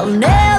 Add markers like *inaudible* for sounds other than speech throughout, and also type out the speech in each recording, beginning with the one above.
I'll never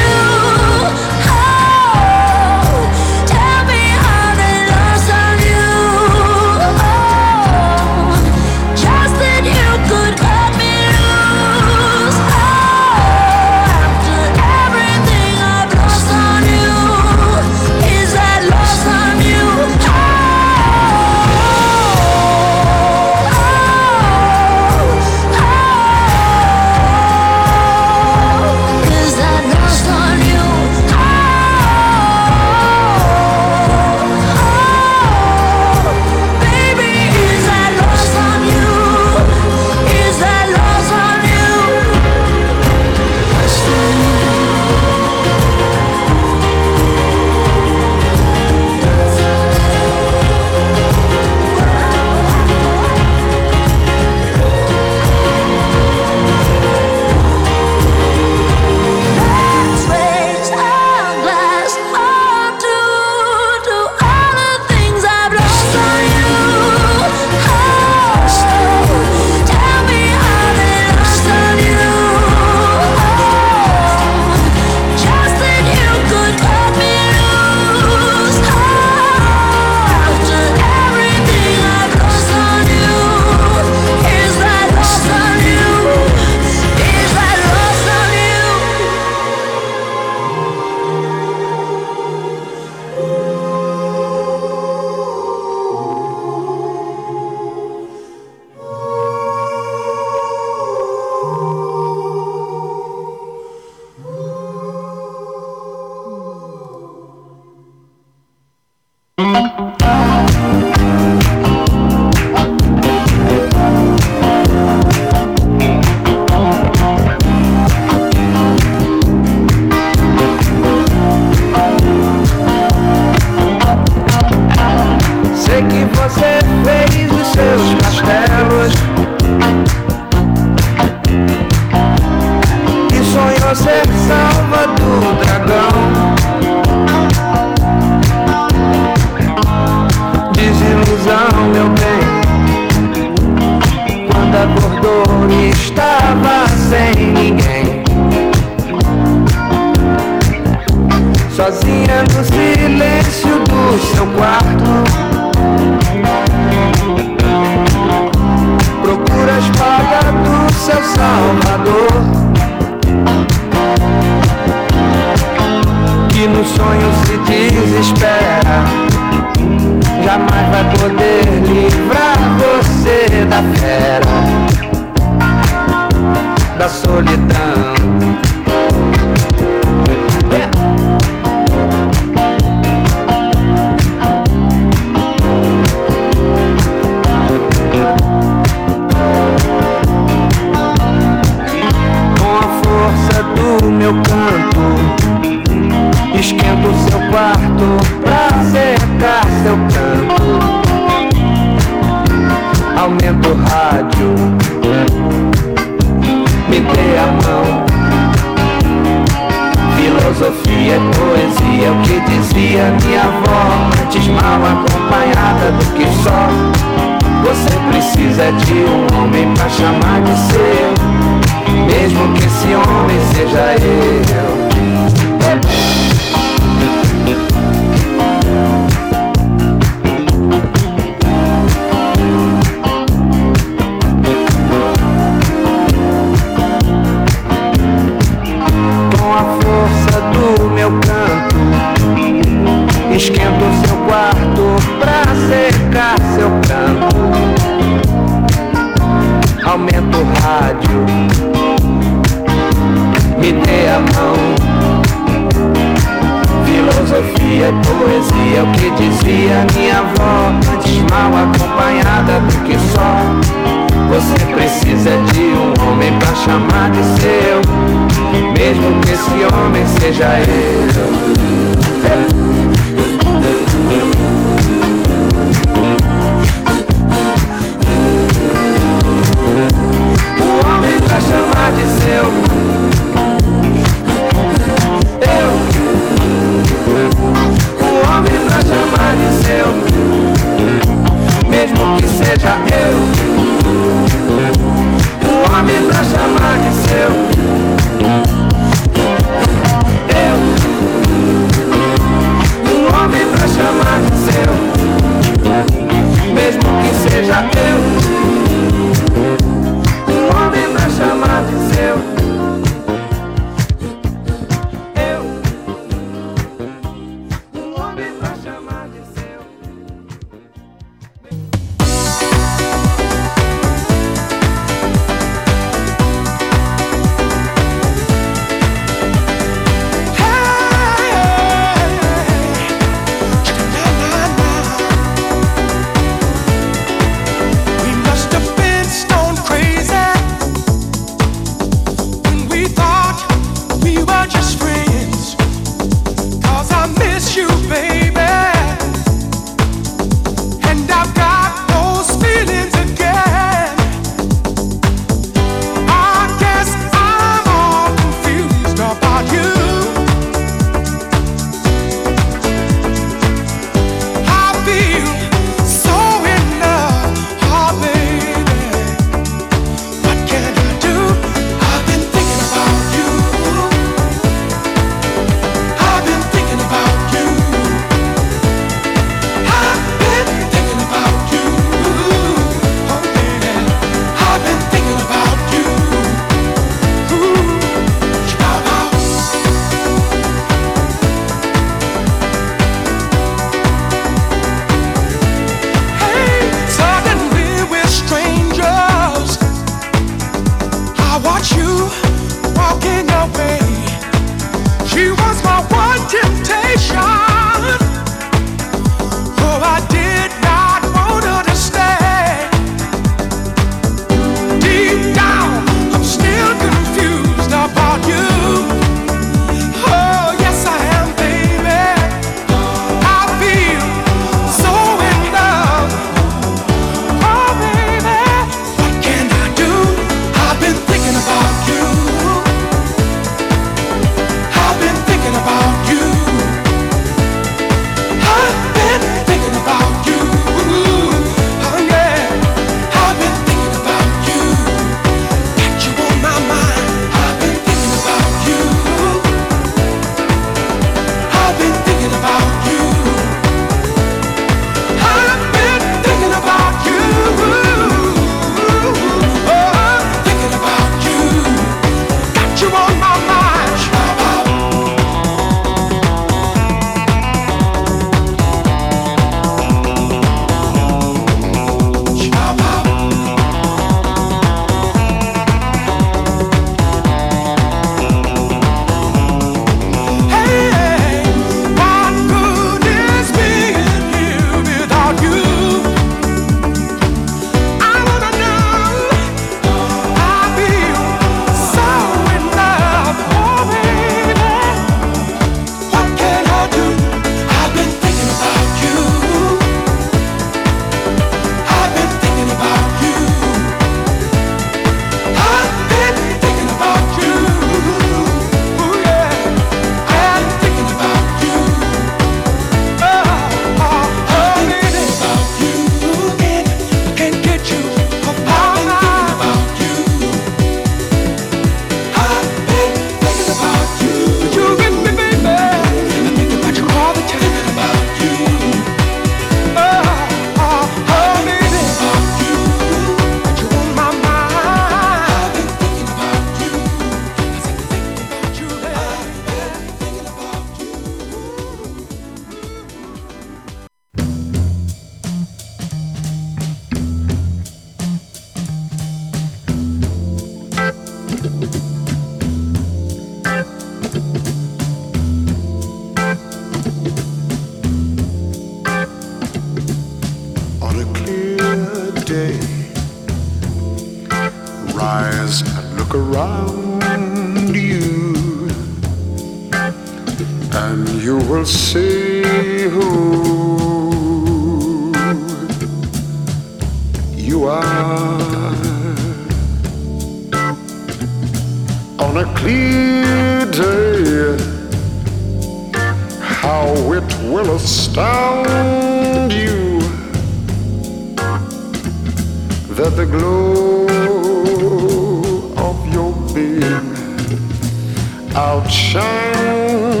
outshines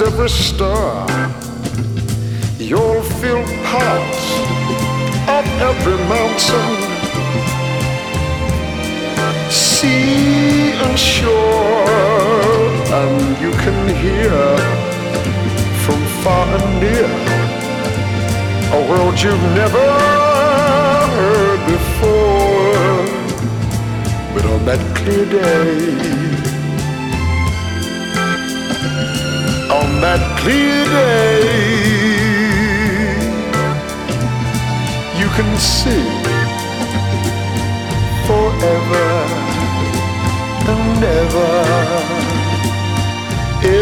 every star. You'll feel part of every mountain, sea and shore, and you can hear from far and near a world you've never heard before. But on that clear day, on that clear day, you can see forever and ever,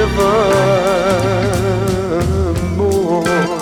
evermore. You'll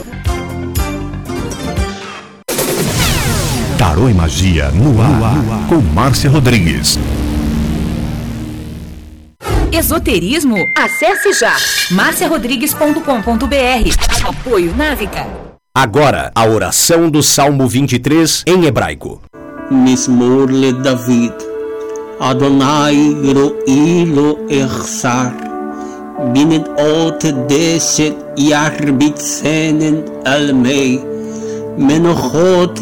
Tarô e Magia no ar, no ar, com Márcia Rodrigues. Esoterismo? Acesse já marciarodrigues.com.br. Apoio Návica. Agora, a oração do Salmo 23 em hebraico. Mismor le David. Adonai ro'ilo echsar. Binot ot deset yarbit senen almei. Menochot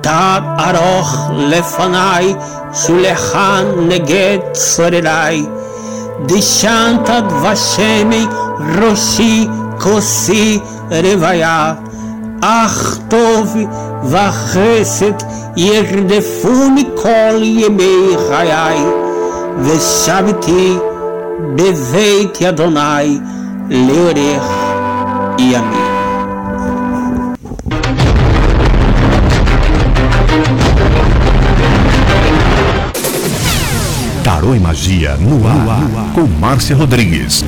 תד ארוך לפניי, שולחן נגד צורריי. דשנת דבשמי ראשי כוסי רוויה. אך טוב וחסד ירדפוני כל ימי חיי, ושבתי בבית אדוני לאורך ימים. Tarô e Magia no ar, com Márcia Rodrigues.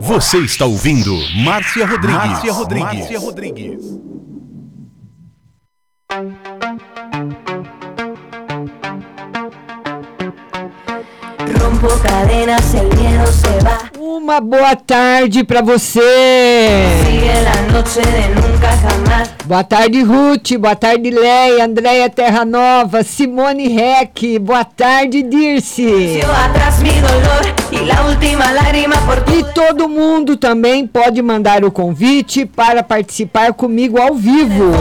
Você está ouvindo Márcia Rodrigues. Márcia Rodrigues. Márcia Rodrigues. Rompo cadenas, el miedo se va. Uma boa tarde para você. Boa tarde, Ruth. Boa tarde, Leia, Andréia Terra Nova, Simone Reck. Boa tarde, Dirce. E todo mundo também pode mandar o convite para participar comigo ao vivo.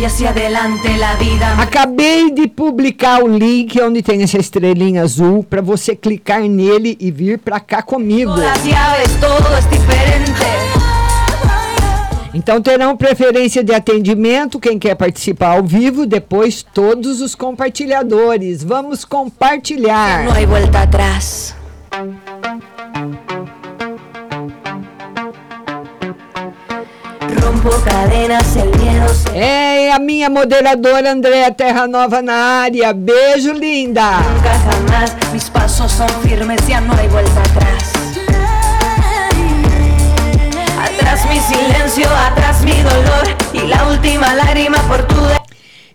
Voy hacia adelante la vida. Acabei de publicar o link onde tem essa estrelinha azul para você clicar nele e vir para cá comigo. Então terão preferência de atendimento quem quer participar ao vivo, depois todos os compartilhadores. Vamos compartilhar. No hay vuelta atrás. É a minha moderadora Andréa Terra Nova na área. Beijo, linda. nunca jamás. Mis pasos son firmes, ya no hay vuelta atrás. Atrás mi atrás mi dolor la última lágrima por tu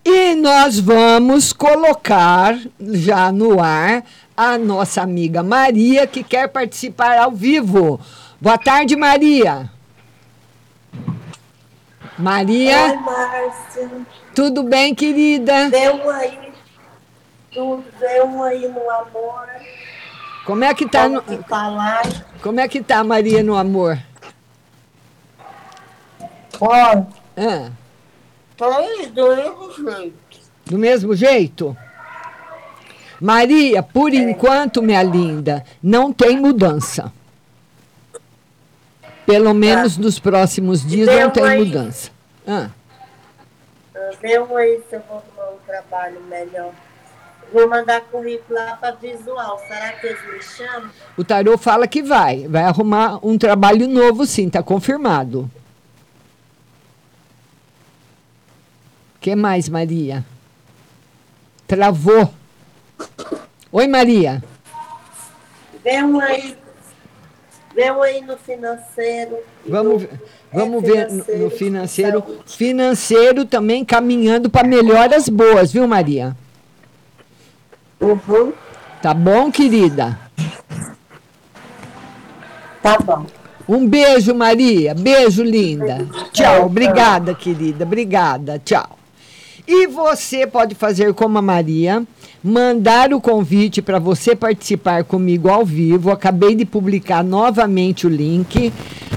E nós vamos colocar já no ar a nossa amiga Maria, que quer participar ao vivo. Boa tarde, Maria. Maria, Oi, Márcia. tudo bem, querida? Deu aí. Tudo deu aí no amor. Como é que tá, no, Como tá lá? como é que tá, Maria, no amor? Ó, Ah, três do mesmo jeito. do mesmo jeito? Maria, por enquanto, minha linda, não tem mudança. Pelo menos nos próximos dias não tem mudança. Ah. Deu aí se eu vou arrumar um trabalho melhor. Vou mandar currículo lá para visual. Será que eles me chamam? O tarô fala que vai. Vai arrumar um trabalho novo, sim, tá confirmado. que mais, Maria? Travou. Oi, Maria. Deu aí. Deu aí no financeiro. Vamos, ver- vamos ver no, no financeiro, financeiro. saúde. Financeiro também caminhando para melhoras boas, viu, Maria? Uhum. Tá bom, querida? Tá bom. Um beijo, Maria. Beijo, linda. Tchau. Obrigada, querida. Obrigada. Tchau. E você pode fazer como a Maria, mandar o convite para você participar comigo ao vivo. Acabei de publicar novamente o link.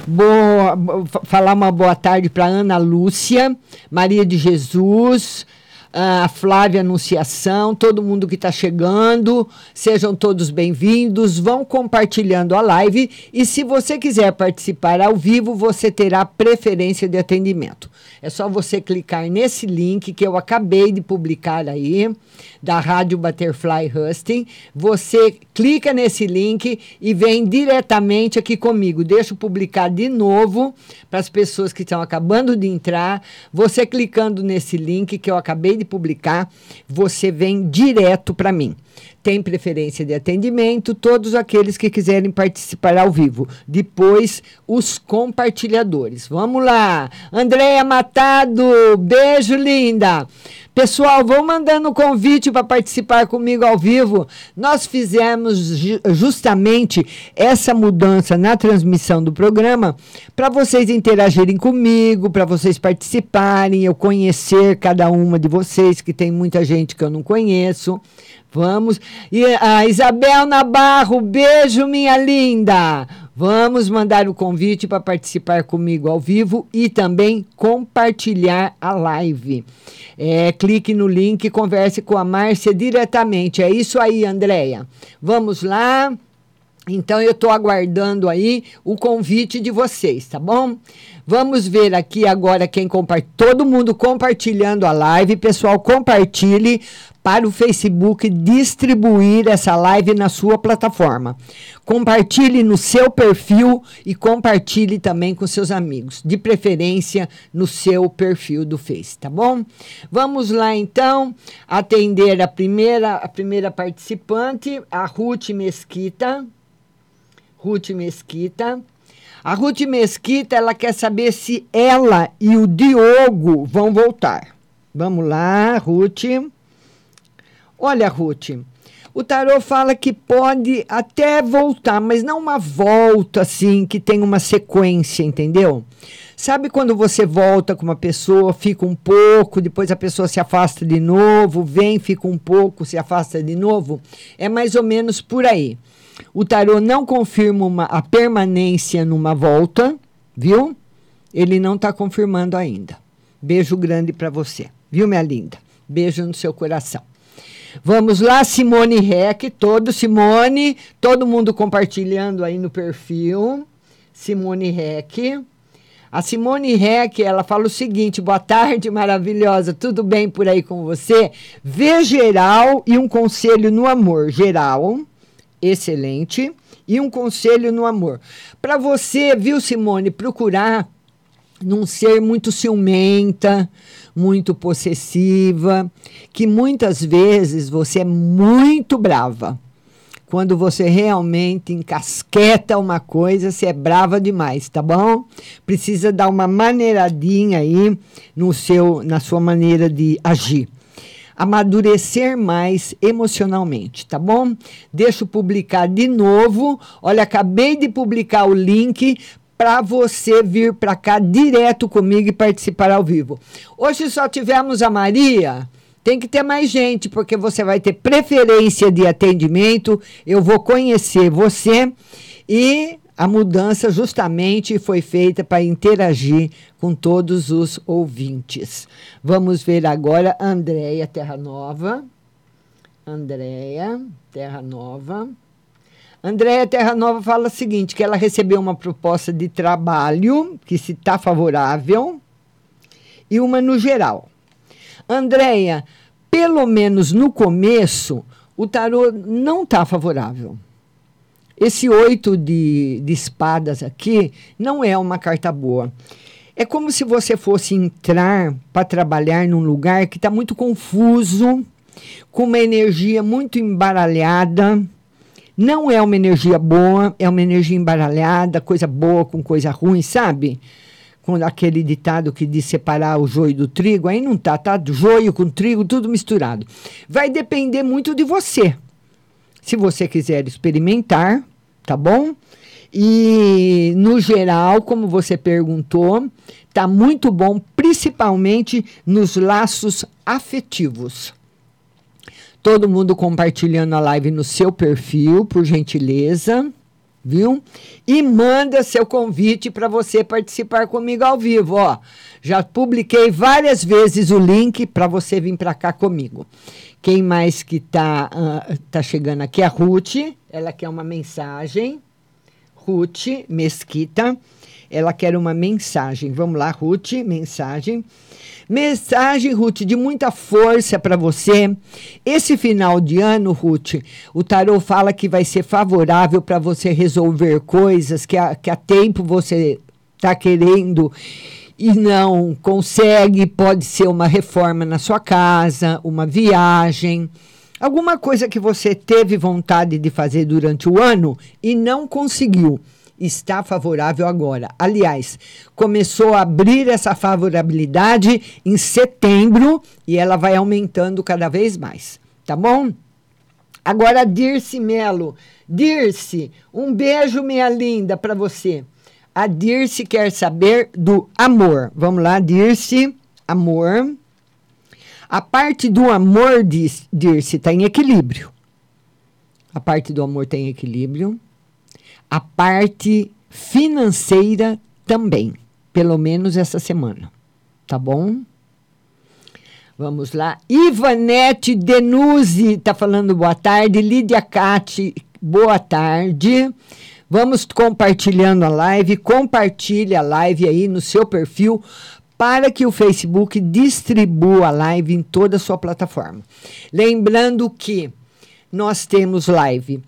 Boa, bo- fa- falar uma boa tarde para Ana Lúcia, Maria de Jesus, a Flávia Anunciação, todo mundo que está chegando, sejam todos bem-vindos, vão compartilhando a live e se você quiser participar ao vivo, você terá preferência de atendimento. É só você clicar nesse link que eu acabei de publicar aí, da Rádio Butterfly Husting. Você clica nesse link e vem diretamente aqui comigo. Deixa eu publicar de novo para as pessoas que estão acabando de entrar. Você clicando nesse link que eu acabei de publicar, você vem direto para mim. Tem preferência de atendimento, todos aqueles que quiserem participar ao vivo. Depois, os compartilhadores. Vamos lá. Andréia Matado, beijo, linda. Pessoal, vão mandando convite para participar comigo ao vivo. Nós fizemos ju- justamente essa mudança na transmissão do programa para vocês interagirem comigo, para vocês participarem, eu conhecer cada uma de vocês, que tem muita gente que eu não conheço. Vamos. E a Isabel Nabarro, beijo, minha linda. Vamos mandar o convite para participar comigo ao vivo e também compartilhar a live. É, clique no link e converse com a Márcia diretamente. É isso aí, Andréia. Vamos lá. Então eu estou aguardando aí o convite de vocês, tá bom? Vamos ver aqui agora quem compartilha. Todo mundo compartilhando a live. Pessoal, compartilhe para o Facebook distribuir essa live na sua plataforma. Compartilhe no seu perfil e compartilhe também com seus amigos, de preferência no seu perfil do Face, tá bom? Vamos lá então atender a primeira a primeira participante, a Ruth Mesquita. Ruth Mesquita. A Ruth Mesquita, ela quer saber se ela e o Diogo vão voltar. Vamos lá, Ruth. Olha, Ruth, o tarô fala que pode até voltar, mas não uma volta assim que tem uma sequência, entendeu? Sabe quando você volta com uma pessoa, fica um pouco, depois a pessoa se afasta de novo, vem, fica um pouco, se afasta de novo? É mais ou menos por aí. O tarô não confirma uma, a permanência numa volta, viu? Ele não está confirmando ainda. Beijo grande para você, viu, minha linda? Beijo no seu coração. Vamos lá, Simone Rec, todo Simone, todo mundo compartilhando aí no perfil. Simone Rec. A Simone Rec, ela fala o seguinte: boa tarde, maravilhosa, tudo bem por aí com você? Vê geral e um conselho no amor. Geral, excelente. E um conselho no amor. Para você, viu, Simone, procurar não ser muito ciumenta, muito possessiva, que muitas vezes você é muito brava. Quando você realmente encasqueta uma coisa, você é brava demais, tá bom? Precisa dar uma maneiradinha aí no seu, na sua maneira de agir amadurecer mais emocionalmente, tá bom? Deixa eu publicar de novo. Olha, acabei de publicar o link para você vir para cá direto comigo e participar ao vivo. Hoje só tivemos a Maria. Tem que ter mais gente, porque você vai ter preferência de atendimento. Eu vou conhecer você e a mudança justamente foi feita para interagir com todos os ouvintes. Vamos ver agora Andréia Terra Nova. Andréia Terra Nova. Andréia Terra Nova fala o seguinte, que ela recebeu uma proposta de trabalho, que se está favorável, e uma no geral. Andréia, pelo menos no começo, o tarô não está favorável. Esse oito de, de espadas aqui não é uma carta boa. É como se você fosse entrar para trabalhar num lugar que está muito confuso, com uma energia muito embaralhada. Não é uma energia boa, é uma energia embaralhada, coisa boa com coisa ruim, sabe? Com aquele ditado que diz separar o joio do trigo, aí não tá, tá? Joio com trigo, tudo misturado. Vai depender muito de você. Se você quiser experimentar, tá bom? E no geral, como você perguntou, tá muito bom, principalmente nos laços afetivos. Todo mundo compartilhando a live no seu perfil, por gentileza, viu? E manda seu convite para você participar comigo ao vivo, ó. Já publiquei várias vezes o link para você vir para cá comigo. Quem mais que está uh, tá chegando aqui? A Ruth, ela quer uma mensagem. Ruth Mesquita, ela quer uma mensagem. Vamos lá, Ruth, mensagem. Mensagem, Ruth, de muita força para você. Esse final de ano, Ruth, o tarô fala que vai ser favorável para você resolver coisas que há, que há tempo você está querendo e não consegue, pode ser uma reforma na sua casa, uma viagem, alguma coisa que você teve vontade de fazer durante o ano e não conseguiu. Está favorável agora. Aliás, começou a abrir essa favorabilidade em setembro e ela vai aumentando cada vez mais. Tá bom? Agora, Dirce Melo. Dirce, um beijo, minha linda, para você. A Dirce quer saber do amor. Vamos lá, Dirce, amor. A parte do amor, Dirce, está em equilíbrio. A parte do amor tem equilíbrio. A parte financeira também. Pelo menos essa semana. Tá bom? Vamos lá. Ivanete Denuzzi está falando boa tarde. Lídia Cati, boa tarde. Vamos compartilhando a live. Compartilhe a live aí no seu perfil para que o Facebook distribua a live em toda a sua plataforma. Lembrando que nós temos live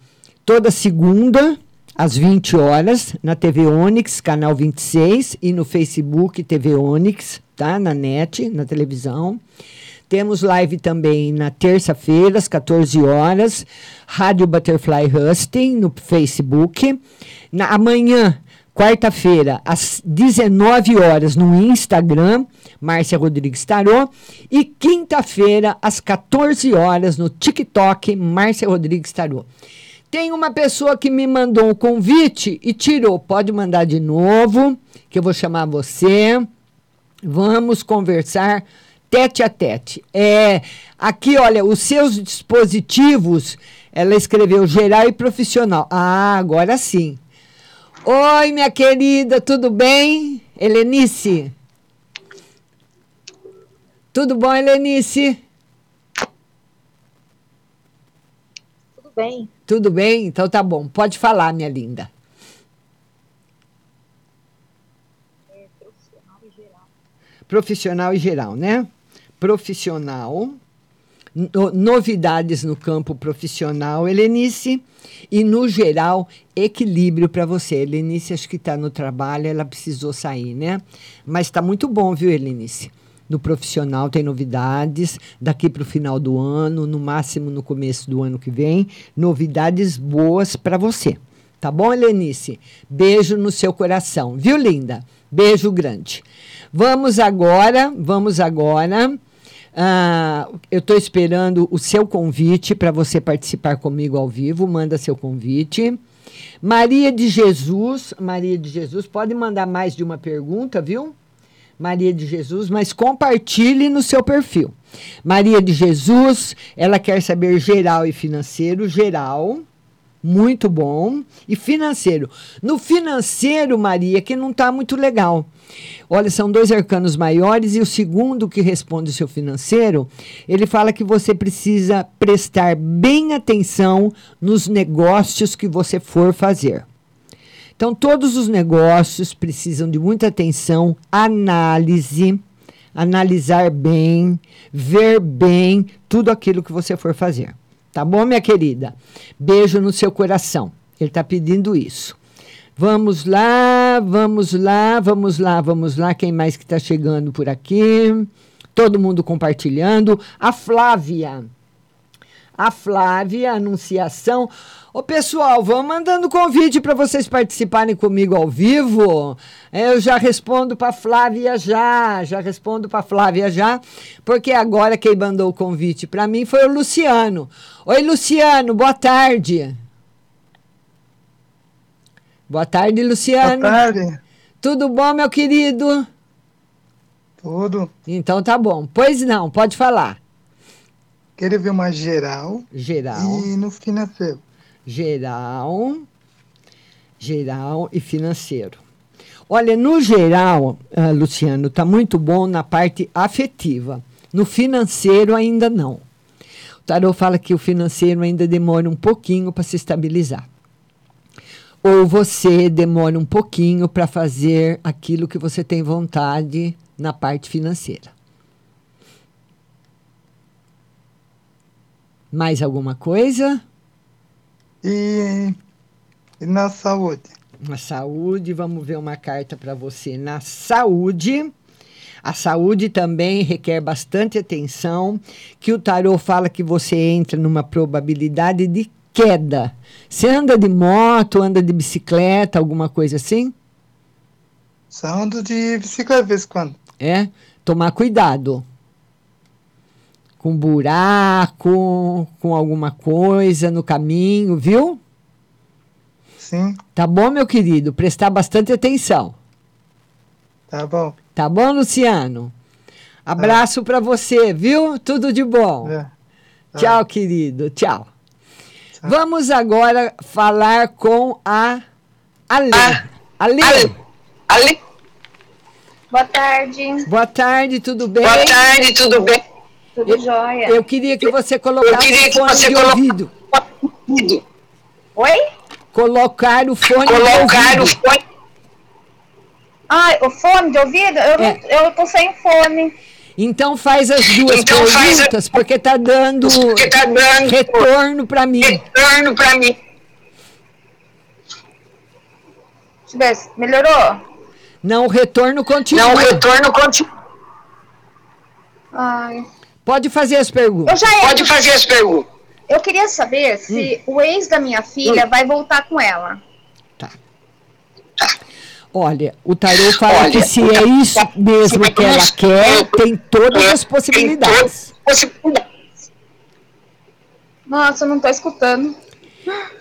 toda segunda, às 20 horas, na TV Onix, canal 26, e no Facebook TV Onix, tá? Na net, na televisão. Temos live também na terça-feira, às 14 horas, Rádio Butterfly Husting, no Facebook. Na, amanhã, quarta-feira, às 19 horas, no Instagram, Márcia Rodrigues Tarô. E quinta-feira, às 14 horas, no TikTok, Márcia Rodrigues Tarô. Tem uma pessoa que me mandou um convite e tirou. Pode mandar de novo, que eu vou chamar você. Vamos conversar tete a tete. É, aqui, olha, os seus dispositivos, ela escreveu geral e profissional. Ah, agora sim. Oi, minha querida, tudo bem? Helenice? Tudo bom, Helenice? Tudo bem. Tudo bem? Então tá bom. Pode falar, minha linda. É profissional e geral. Profissional e geral, né? Profissional. No, novidades no campo profissional, Helenice. E no geral, equilíbrio para você. Helenice, acho que está no trabalho, ela precisou sair, né? Mas está muito bom, viu, Helenice? No profissional tem novidades daqui para o final do ano, no máximo no começo do ano que vem, novidades boas para você. Tá bom, Helenice? Beijo no seu coração, viu, linda? Beijo grande. Vamos agora, vamos agora. Ah, eu estou esperando o seu convite para você participar comigo ao vivo. Manda seu convite. Maria de Jesus, Maria de Jesus, pode mandar mais de uma pergunta, viu? Maria de Jesus, mas compartilhe no seu perfil. Maria de Jesus, ela quer saber geral e financeiro, geral, muito bom, e financeiro. No financeiro, Maria, que não está muito legal. Olha, são dois arcanos maiores e o segundo que responde o seu financeiro, ele fala que você precisa prestar bem atenção nos negócios que você for fazer. Então, todos os negócios precisam de muita atenção, análise, analisar bem, ver bem tudo aquilo que você for fazer. Tá bom, minha querida? Beijo no seu coração. Ele está pedindo isso. Vamos lá, vamos lá, vamos lá, vamos lá. Quem mais que está chegando por aqui? Todo mundo compartilhando. A Flávia. A Flávia, anunciação. Ô pessoal, vão mandando convite para vocês participarem comigo ao vivo. Eu já respondo para Flávia já, já respondo para Flávia já, porque agora quem mandou o convite para mim foi o Luciano. Oi Luciano, boa tarde. Boa tarde, Luciano. Boa tarde. Tudo bom, meu querido? Tudo. Então tá bom. Pois não, pode falar. Quero ver uma geral. Geral. E no financeiro geral, geral e financeiro. Olha, no geral, uh, Luciano, está muito bom na parte afetiva. No financeiro, ainda não. O tarot fala que o financeiro ainda demora um pouquinho para se estabilizar. Ou você demora um pouquinho para fazer aquilo que você tem vontade na parte financeira. Mais alguma coisa? E, e na saúde? Na saúde, vamos ver uma carta para você. Na saúde, a saúde também requer bastante atenção, que o tarô fala que você entra numa probabilidade de queda. Você anda de moto, anda de bicicleta, alguma coisa assim? Só ando de bicicleta de vez em quando. É? Tomar cuidado com buraco, com alguma coisa no caminho, viu? Sim. Tá bom, meu querido? Prestar bastante atenção. Tá bom. Tá bom, Luciano? Abraço é. para você, viu? Tudo de bom. É. É. Tchau, querido. Tchau. Tchau. Vamos agora falar com a Ale. Ah, Ale. Ale. Ale. Boa tarde. Boa tarde, tudo bem? Boa tarde, tudo bem? Tudo eu, jóia. Eu queria que você colocasse o fone de ouvido. Oi? Colocar o fone Colocar o fone. Ai, o fone de ouvido? Eu, É. eu tô sem fone. Então faz as duas Então faz a- perguntas, porque tá dando, Porque tá dando- retorno para mim. Retorno pra mim. Deixa eu ver. se- Melhorou? Não, o retorno continua. Não, o retorno continua. Ai. Pode fazer as perguntas. Eu já ia. Pode fazer as perguntas. Eu queria saber se o ex da minha filha vai voltar com ela. Olha, o tarô fala Olha, que se é isso mesmo que que ela quer, mesmo tem todas é, as possibilidades. Nossa, eu não tô escutando.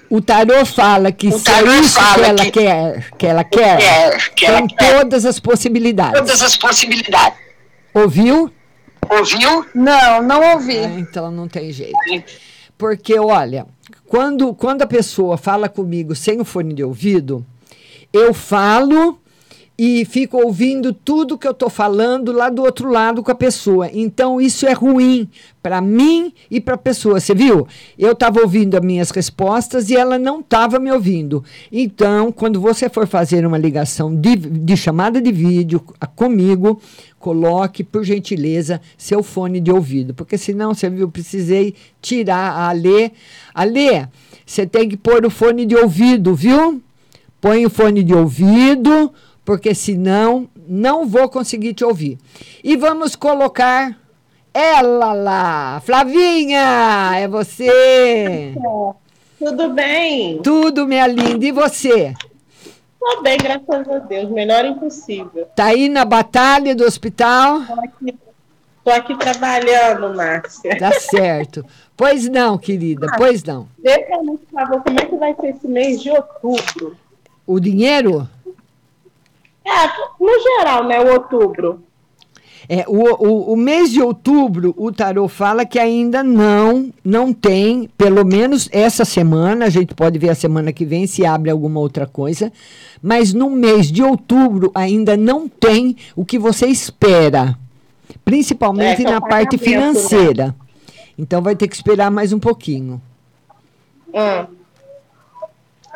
O tarô fala que O se é isso que ela que- quer, que ela quer, Quer, que ela tem quer. todas as possibilidades. Todas as possibilidades. Ouviu? Ouviu? Não, não ouvi. Ah, então não tem jeito. Porque, olha, quando, quando a pessoa fala comigo sem o fone de ouvido, eu falo e fico ouvindo tudo que eu estou falando lá do outro lado com a pessoa. Então, isso é ruim para mim e para a pessoa. Você viu? Eu estava ouvindo as minhas respostas e ela não estava me ouvindo. Então, quando você for fazer uma ligação de, de chamada de vídeo comigo, coloque, por gentileza, seu fone de ouvido. Porque senão, você viu, precisei tirar a Alê. Alê, você tem que pôr o fone de ouvido, viu? Põe o fone de ouvido, porque senão não vou conseguir te ouvir. E vamos colocar ela lá. Flavinha, é você. Tudo bem? Tudo, minha linda. E você? Tô bem, graças a Deus. Melhor impossível. Tá aí na batalha do hospital? Tô aqui, tô aqui trabalhando, Márcia. Tá certo. Pois não, querida, pois não. Pra mim, por favor, como é que vai ser esse mês de outubro? O dinheiro? É, no geral, né? O outubro. É, o, o, o mês de outubro, o tarô fala que ainda não, não tem, pelo menos essa semana, a gente pode ver a semana que vem se abre alguma outra coisa, mas no mês de outubro ainda não tem o que você espera, principalmente É, é na parte né? financeira. Então vai ter que esperar mais um pouquinho. Hum.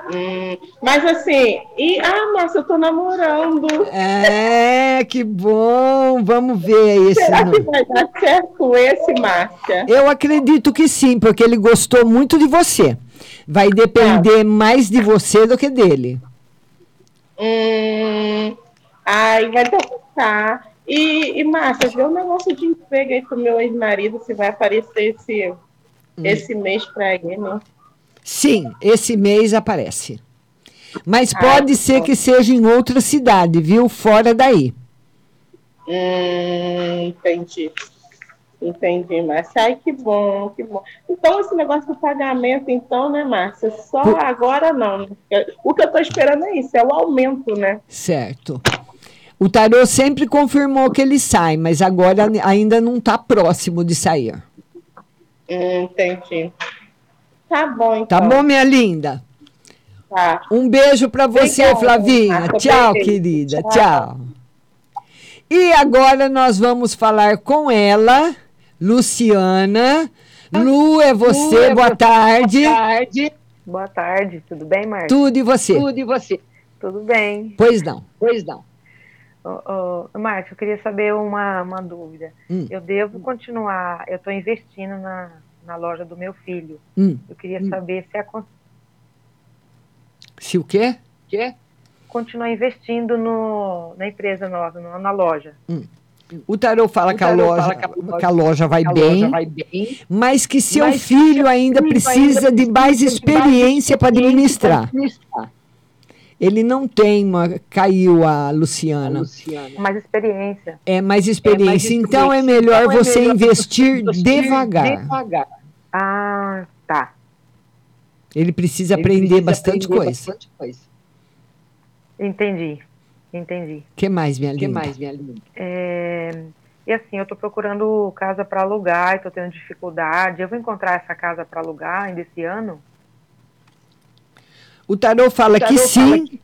Hum, mas assim, e, ah, Márcia, eu tô namorando. É, que bom! Vamos ver aí esse Será que número. vai dar certo esse, Márcia? Eu acredito que sim, porque ele gostou muito de você. Vai depender mais de você do que dele. Hum, ai, vai tentar. E, e Márcia, vê um negócio de emprego aí com meu ex-marido, se vai aparecer esse, esse mês pra ele. Sim, esse mês aparece. Mas Ah, pode ser bom. que seja em outra cidade, viu? Fora daí. Hum, entendi. Entendi, Márcia. Ai, que bom, que bom. Então, esse negócio do pagamento, então, né, Márcia? Só Por- agora não. O que eu tô esperando é isso, é o aumento, né? Certo. O tarô sempre confirmou que ele sai, mas agora ainda não está próximo de sair. Hum, entendi. Tá bom, então. Tá bom, minha linda? Tá. Um beijo para você, Obrigada, Flavinha. Marta. Tchau, Beijo. querida. Tchau. Tchau. E agora nós vamos falar com ela, Luciana. Lu, é você. Lu, é boa você. tarde. Boa tarde. Boa tarde, tudo bem, Marcia? Tudo e você? Tudo e você? Tudo bem. Pois não. Pois não. Ô, ô, Márcia, eu queria saber uma, uma dúvida. Hum. Eu devo continuar, eu estou investindo na, na loja do meu filho. Hum. Eu queria saber se é Se o quê? quê? continuar investindo no, na empresa nova, no- na loja. O tarô fala, O que, a loja, que a loja- que a loja vai a bem, loja vai bem, mas que seu mas filho ainda precisa ainda de mais precisa de mais experiência para administrar. administrar. Ele não tem uma. Caiu a Luciana. Mais experiência. É mais experiência. Então é melhor Então é você melhor investir investir devagar. devagar. Ah, tá. Ele precisa Ele aprender precisa bastante aprender coisa. bastante coisa. Entendi, entendi. O que mais, minha linda? que mais, minha linda? É, e assim, eu estou procurando casa para alugar e estou tendo dificuldade. Eu vou encontrar essa casa para alugar ainda esse ano? O tarô fala O tarô que fala sim.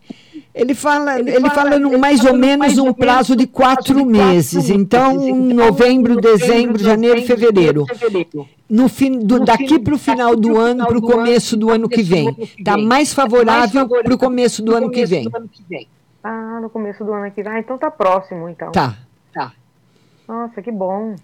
Ele fala, Ele ele fala- ele mais fala ou menos mais ou um menos prazo de quatro de quatro meses. meses. Então, Então, novembro, novembro, dezembro, janeiro, fevereiro. fevereiro. No fim, do, No daqui para o final do ano, para o começo do ano que vem. que Está mais favorável para o começo do pro ano que começo vem. do ano que vem. Ah, no começo do ano que vem. Ah, então tá próximo, então. Tá, tá. Nossa, que bom.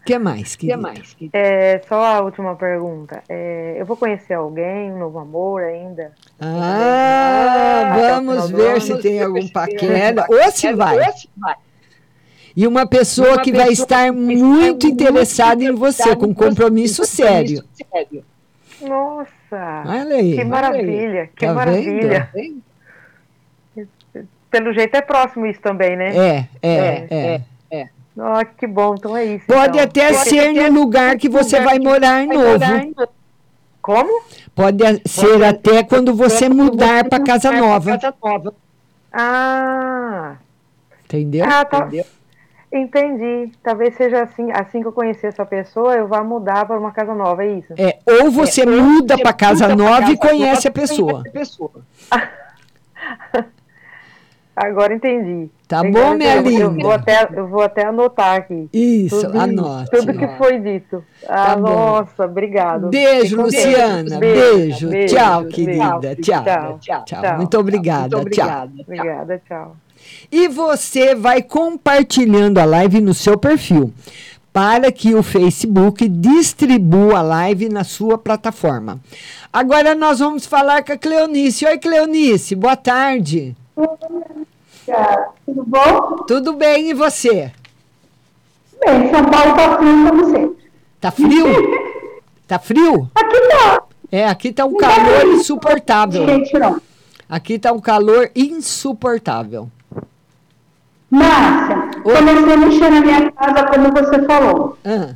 O que mais, querida? mais? É, só a última pergunta. É, eu vou conhecer alguém, um novo amor ainda? Ah, vamos ver se tem algum paquera. Ou se vai. E uma pessoa Uma que vai pessoa estar muito interessada em você, com compromisso sério. Nossa! Olha aí. Que maravilha, que Tá maravilha. Pelo jeito é próximo isso também, né? É, é, é. é. Oh, que bom, então é isso. Pode então. até ser no lugar que você vai morar novo. Como? Pode a- ser até quando você mudar para casa nova. Ah, Entendeu? ah tá. Entendi. Talvez seja assim, assim que eu conhecer essa pessoa, eu vá mudar para uma casa nova, é isso? É, ou você muda para casa nova e conhece a pessoa. *laughs* Agora entendi. Tá bom, minha então eu- Eu linda? vou até, eu vou até anotar aqui. Isso, tudo, anote. Tudo que foi dito. Ah, Tá bom. nossa, obrigado. Beijo, Fique com Deus. Luciana. Beijo. Tchau, querida. Tchau. Tchau. Tchau. Muito obrigada. Muito Tchau. obrigada. Obrigada, tchau. E você vai compartilhando a live no seu perfil para que o Facebook distribua a live na sua plataforma. Agora nós vamos falar com a Cleonice. Oi, Cleonice, boa tarde. Tudo bom? Tudo bem, e você? Bem, São Paulo tá frio como sempre. Tá frio? *laughs* Tá frio? Aqui tá. É, aqui tá um calor insuportável. Gente, não. Aqui tá um calor insuportável. Márcia, comecei a mexer na minha casa, como você falou. Ah.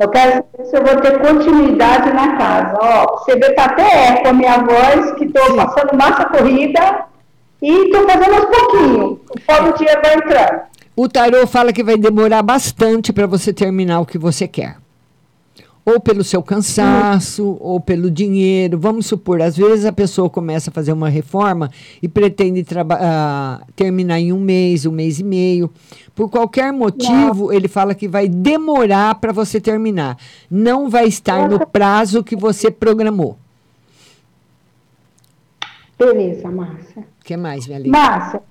Eu quero saber se eu vou ter continuidade na casa. Ó, você vê que até eco a minha voz, que estou passando massa corrida e estou fazendo aos pouquinhos. Conforme o dia vai entrando. O tarô fala que vai demorar bastante para você terminar o que você quer. Ou pelo seu cansaço, ou pelo dinheiro. Vamos supor, às vezes a pessoa começa a fazer uma reforma e pretende ah, terminar em um mês, um mês e meio. Por qualquer motivo, ele fala que vai demorar para você terminar. Não vai estar no prazo que você programou. Beleza, Márcia. O que mais, minha linda? Márcia,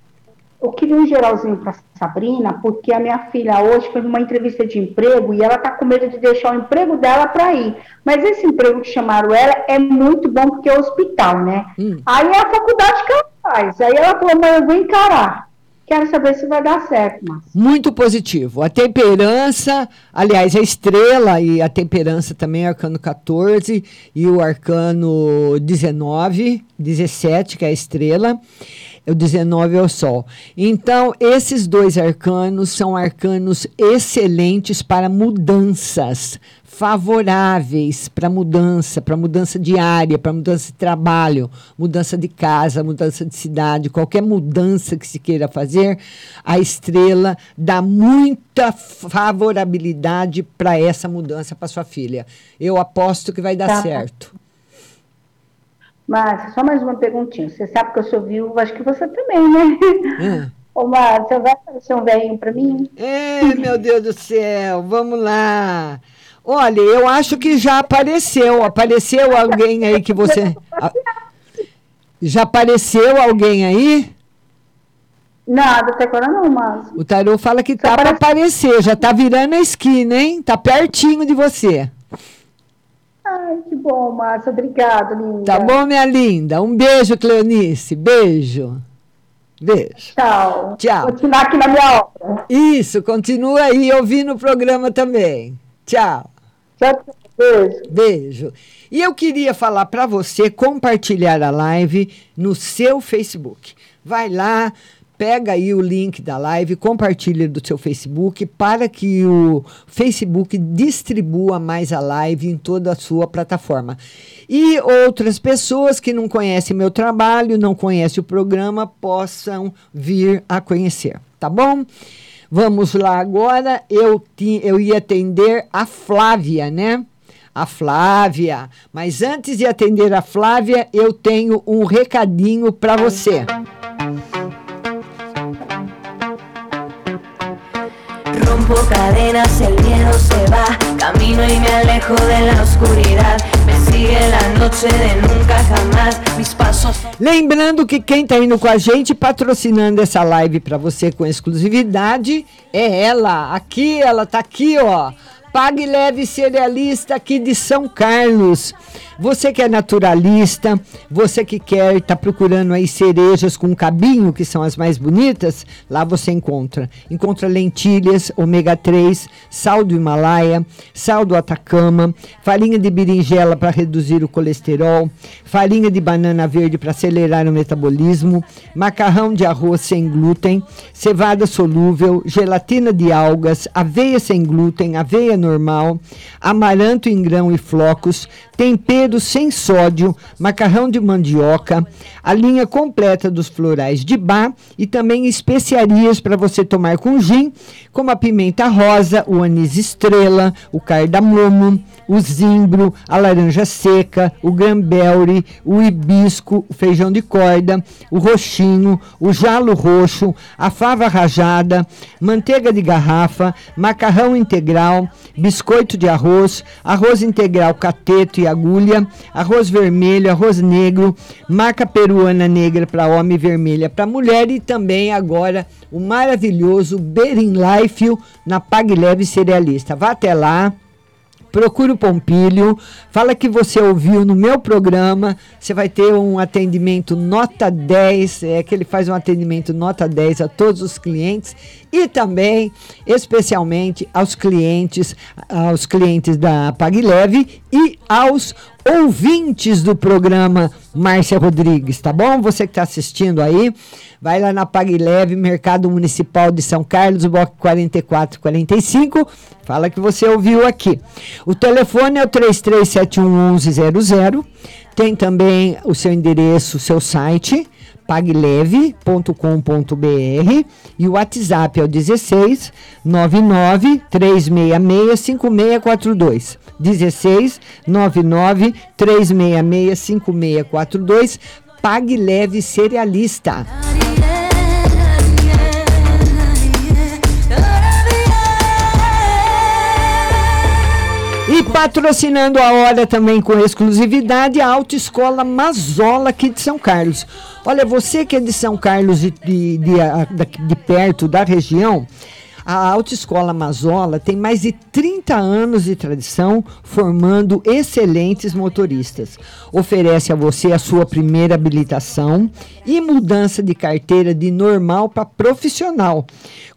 eu queria um geralzinho para Sabrina, porque a minha filha hoje foi numa entrevista de emprego e ela está com medo de deixar o emprego dela para ir. Mas esse emprego que chamaram ela é muito bom porque é hospital, né? Aí é a faculdade que ela faz. Aí ela falou, mãe, eu vou encarar. Quero saber se vai dar certo, Márcia. Muito positivo. A temperança, aliás, a estrela e a temperança também, arcano 14 e o arcano 19, 17, que é a estrela. O 19 é o Sol. Então, esses dois arcanos são arcanos excelentes para mudanças, favoráveis para mudança, para mudança diária, para mudança de trabalho, mudança de casa, mudança de cidade, qualquer mudança que se queira fazer, a estrela dá muita favorabilidade para essa mudança para sua filha. Eu aposto que vai dar Tá. certo. Márcia, só mais uma perguntinha. Você sabe que eu sou viúva, acho que você também, né? *laughs* Ô, Márcia, vai aparecer um velhinho para mim? É, meu Deus do céu, vamos lá. Olha, eu acho que já apareceu. Apareceu alguém aí que você. *laughs* Já apareceu alguém aí? Nada, até agora não, Márcia. O tarô fala que tá para aparecer, já tá virando a esquina, hein? Tá pertinho de você. Ai, que bom, Márcia. Obrigada, linda. Tá bom, minha linda? Um beijo, Cleonice. Beijo. Beijo. Tchau. Tchau. Continuar aqui na minha obra. Isso, continua aí ouvindo o programa também. Tchau. Beijo. Beijo. E eu queria falar para você compartilhar a live no seu Facebook. Vai lá, pega aí o link da live, compartilha do seu Facebook para que o Facebook distribua mais a live em toda a sua plataforma. E outras pessoas que não conhecem meu trabalho, não conhecem o programa, possam vir a conhecer, tá bom? Vamos lá agora. Eu, ti- eu ia atender a Flávia, né? A Flávia. Mas antes de atender a Flávia, eu tenho um recadinho para você. Rompo cadenas, el miedo se va. Camino y me alejo de la oscuridad. Me sigue la noche de nunca jamás. Mis pasos. Lembrando que quem está indo com a gente, patrocinando essa live para você com exclusividade, é ela. Aqui, ela tá aqui, ó. Pague Leve Cerealista aqui de São Carlos. Você que é naturalista, você que quer, está procurando aí cerejas com cabinho, que são as mais bonitas, lá você encontra. Encontra lentilhas, ômega 3, sal do Himalaia, sal do Atacama, farinha de berinjela para reduzir o colesterol, farinha de banana verde para acelerar o metabolismo, macarrão de arroz sem glúten, cevada solúvel, gelatina de algas, aveia sem glúten, aveia normal, amaranto em grão e flocos, tempero sem sódio, macarrão de mandioca, a linha completa dos florais de bar e também especiarias para você tomar com gin, como a pimenta rosa, o anis estrela, o cardamomo, o zimbro, a laranja seca, o granberry, o hibisco, o feijão de corda, o roxinho, o jalo roxo, a fava rajada, manteiga de garrafa, macarrão integral, biscoito de arroz, arroz integral cateto e agulha, arroz vermelho, arroz negro, marca peruana negra para homem e vermelha para mulher e também agora o maravilhoso Bering Life na Pag Leve Cerealista. Vá até lá procura o Pompílio, fala que você ouviu no meu programa, você vai ter um atendimento nota 10, é que ele faz um atendimento nota 10 a todos os clientes e também, especialmente, aos clientes, aos clientes da PagLeve e aos ouvintes do programa Márcia Rodrigues, tá bom? Você que está assistindo aí, vai lá na PagLeve, Mercado Municipal de São Carlos, bloco 4445, fala que você ouviu aqui. O telefone é o 33711100, tem também o seu endereço, o seu site, pagleve.com.br e o WhatsApp é o 16 99 366 5642. 16 99 366 5642. Pague Leve Cerealista. Patrocinando a hora também com exclusividade a Autoescola Mazola aqui de São Carlos. Olha, você que é de São Carlos de, de, de, de perto da região, a Autoescola Mazola tem mais de 30 anos de tradição formando excelentes motoristas. Oferece a você a sua primeira habilitação e mudança de carteira de normal para profissional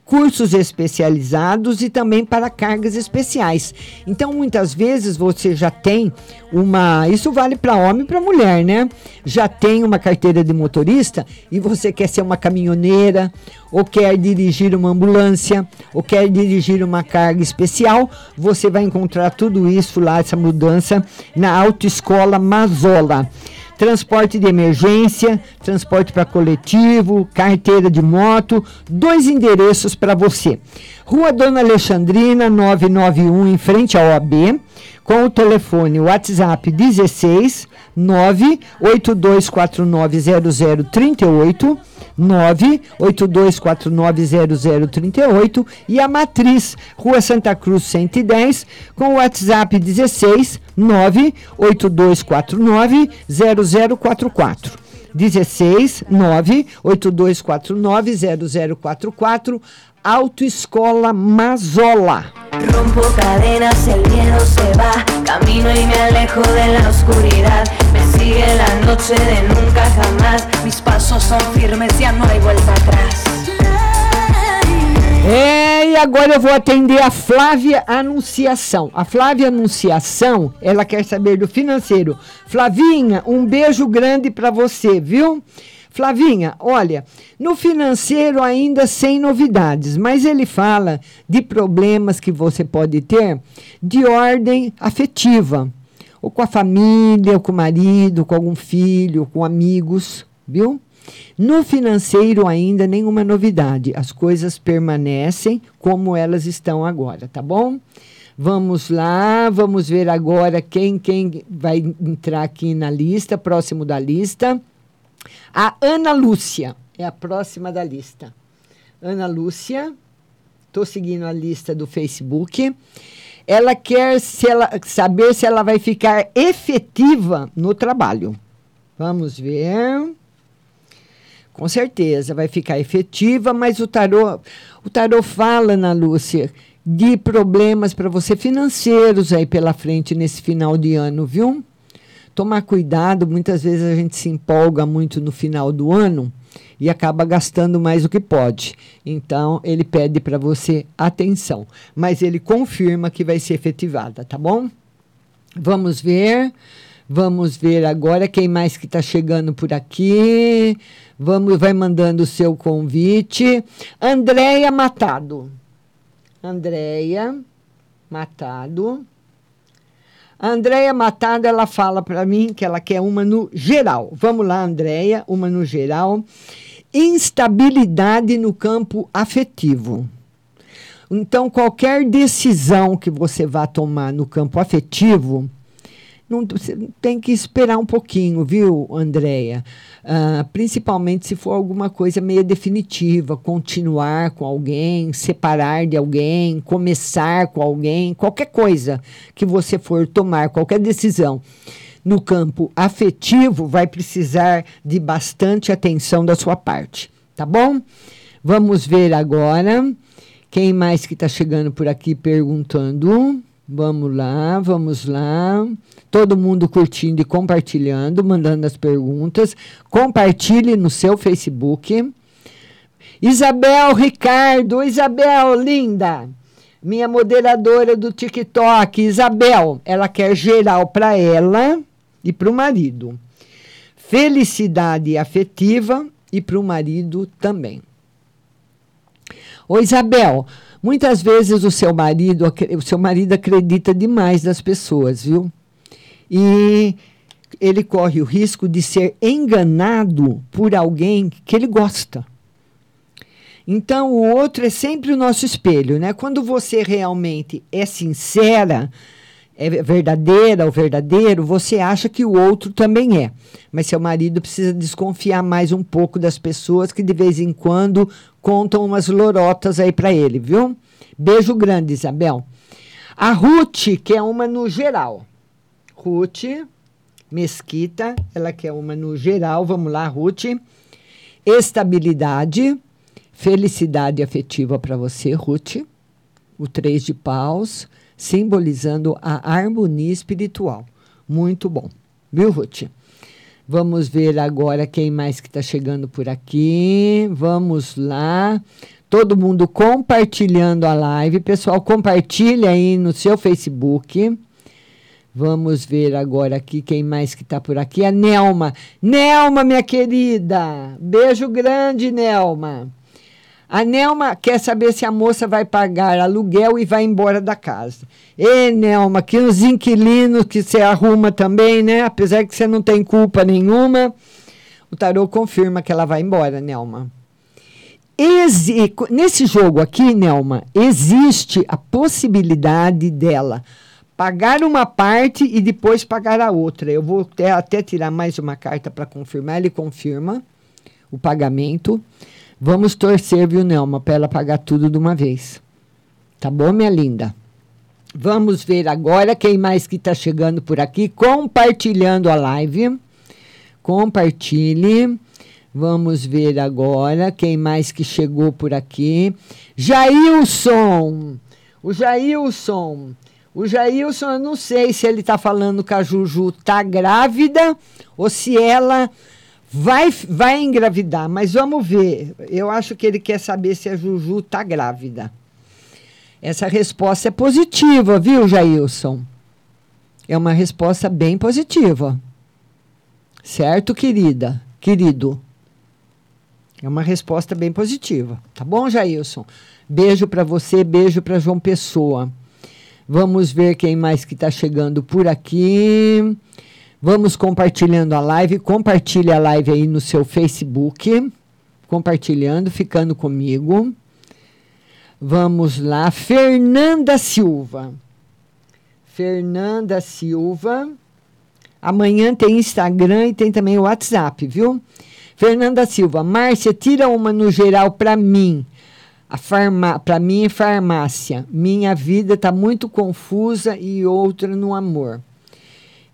cursos especializados e também para cargas especiais. Então, muitas vezes você já tem uma. Isso vale para homem e para mulher, né? Já tem uma carteira de motorista e você quer ser uma caminhoneira, ou quer dirigir uma ambulância, ou quer dirigir uma carga especial, você vai encontrar tudo isso lá, essa mudança, na Autoescola Mazola transporte de emergência, transporte para coletivo, carteira de moto, dois endereços para você. Rua Dona Alexandrina, 991, em frente ao OAB, com o telefone WhatsApp 16 982490038 982490038 e a Matriz, Rua Santa Cruz 110, com o WhatsApp 16 98249 0044. 16 98249 0044 Autoescola Mazola. Rompo cadenas, el miedo se va. Camino y me alejo de la oscuridad. Me sigue la noche de nunca jamás. Mis pasos son firmes, ya no hay vuelta atrás. É, e agora eu vou atender a Flávia Anunciação. A Flávia Anunciação, ela quer saber do financeiro. Flavinha, um beijo grande para você, viu? Flavinha, olha, no financeiro ainda sem novidades, mas ele fala de problemas que você pode ter de ordem afetiva, ou com a família, ou com o marido, com algum filho, com amigos, viu? No financeiro ainda nenhuma novidade, as coisas permanecem como elas estão agora, tá bom? Vamos lá, vamos ver agora quem quem vai entrar aqui na lista, próximo da lista. A Ana Lúcia é a próxima da lista. Ana Lúcia, Tô seguindo a lista do Facebook. Ela quer se ela, saber se ela vai ficar efetiva no trabalho. Vamos ver. Com certeza vai ficar efetiva, mas o tarô, o tarô fala, Ana Lúcia, de problemas para você financeiros aí pela frente nesse final de ano, viu? Tomar cuidado, muitas vezes a gente se empolga muito no final do ano e acaba gastando mais do que pode. Então, ele pede para você atenção, mas ele confirma que vai ser efetivada, tá bom? Vamos ver. Vamos ver agora quem mais que está chegando por aqui. Vamos, vai mandando o seu convite. Andréia Matado. Andréia Matado. A Andréia Matado, ela fala para mim que ela quer uma no geral. Vamos lá, Andréia, uma no geral. Instabilidade no campo afetivo. Então, qualquer decisão que você vá tomar no campo afetivo, não, tem que esperar um pouquinho, viu, Andréia? Uh, principalmente se for alguma coisa meio definitiva, continuar com alguém, separar de alguém, começar com alguém, qualquer coisa que você for tomar, qualquer decisão no campo afetivo, vai precisar de bastante atenção da sua parte, tá bom? Vamos ver agora quem mais que está chegando por aqui perguntando. Vamos lá, vamos lá. Todo mundo curtindo e compartilhando, mandando as perguntas. Compartilhe no seu Facebook. Isabel Ricardo, Isabel, linda. Minha moderadora do TikTok, Isabel, ela quer geral para ela e para o marido. Felicidade afetiva e para o marido também. Ô Isabel, Muitas vezes o seu marido, o seu marido acredita demais nas pessoas, viu? E ele corre o risco de ser enganado por alguém que ele gosta. Então, o outro é sempre o nosso espelho, né? Quando você realmente é sincera, é verdadeira ou verdadeiro, você acha que o outro também é. Mas seu marido precisa desconfiar mais um pouco das pessoas que de vez em quando contam umas lorotas aí para ele, viu? Beijo grande, Isabel. A Ruth, que é uma no geral. Ruth Mesquita, ela quer uma no geral. Vamos lá, Ruth. Estabilidade, felicidade afetiva para você, Ruth. O três de paus simbolizando a harmonia espiritual. Muito bom. Viu, Ruth? Vamos ver agora quem mais que está chegando por aqui. Vamos lá. Todo mundo compartilhando a live. Pessoal, compartilha aí no seu Facebook. Vamos ver agora aqui quem mais que está por aqui. A Nelma. Nelma, minha querida. Beijo grande, Nelma. A Nelma quer saber se a moça vai pagar aluguel e vai embora da casa. Ê, Nelma, que os inquilinos que você arruma também, né? Apesar que você não tem culpa nenhuma. O tarô confirma que ela vai embora, Nelma. Exi nesse jogo aqui, Nelma, existe a possibilidade dela pagar uma parte e depois pagar a outra. Eu vou até, até tirar mais uma carta para confirmar. Ele confirma o pagamento. Vamos torcer, viu, Nelma, para ela pagar tudo de uma vez. Tá bom, minha linda? Vamos ver agora quem mais que está chegando por aqui, compartilhando a live. Compartilhe. Vamos ver agora quem mais que chegou por aqui. Jailson. O Jailson. O Jailson, eu não sei se ele está falando que a Juju está grávida ou se ela vai, vai engravidar, mas vamos ver. Eu acho que ele quer saber se a Juju está grávida. Essa resposta é positiva, viu, Jailson? É uma resposta bem positiva. Certo, querida? Querido. É uma resposta bem positiva. Tá bom, Jailson? Beijo para você, beijo para João Pessoa. Vamos ver quem mais que está chegando por aqui. Vamos compartilhando a live. Compartilhe a live aí no seu Facebook. Compartilhando, ficando comigo. Vamos lá. Fernanda Silva. Fernanda Silva. Amanhã tem Instagram e tem também o WhatsApp, viu? Fernanda Silva. Márcia, tira uma no geral para mim. A farma, para mim é farmácia. Minha vida está muito confusa e outra no amor.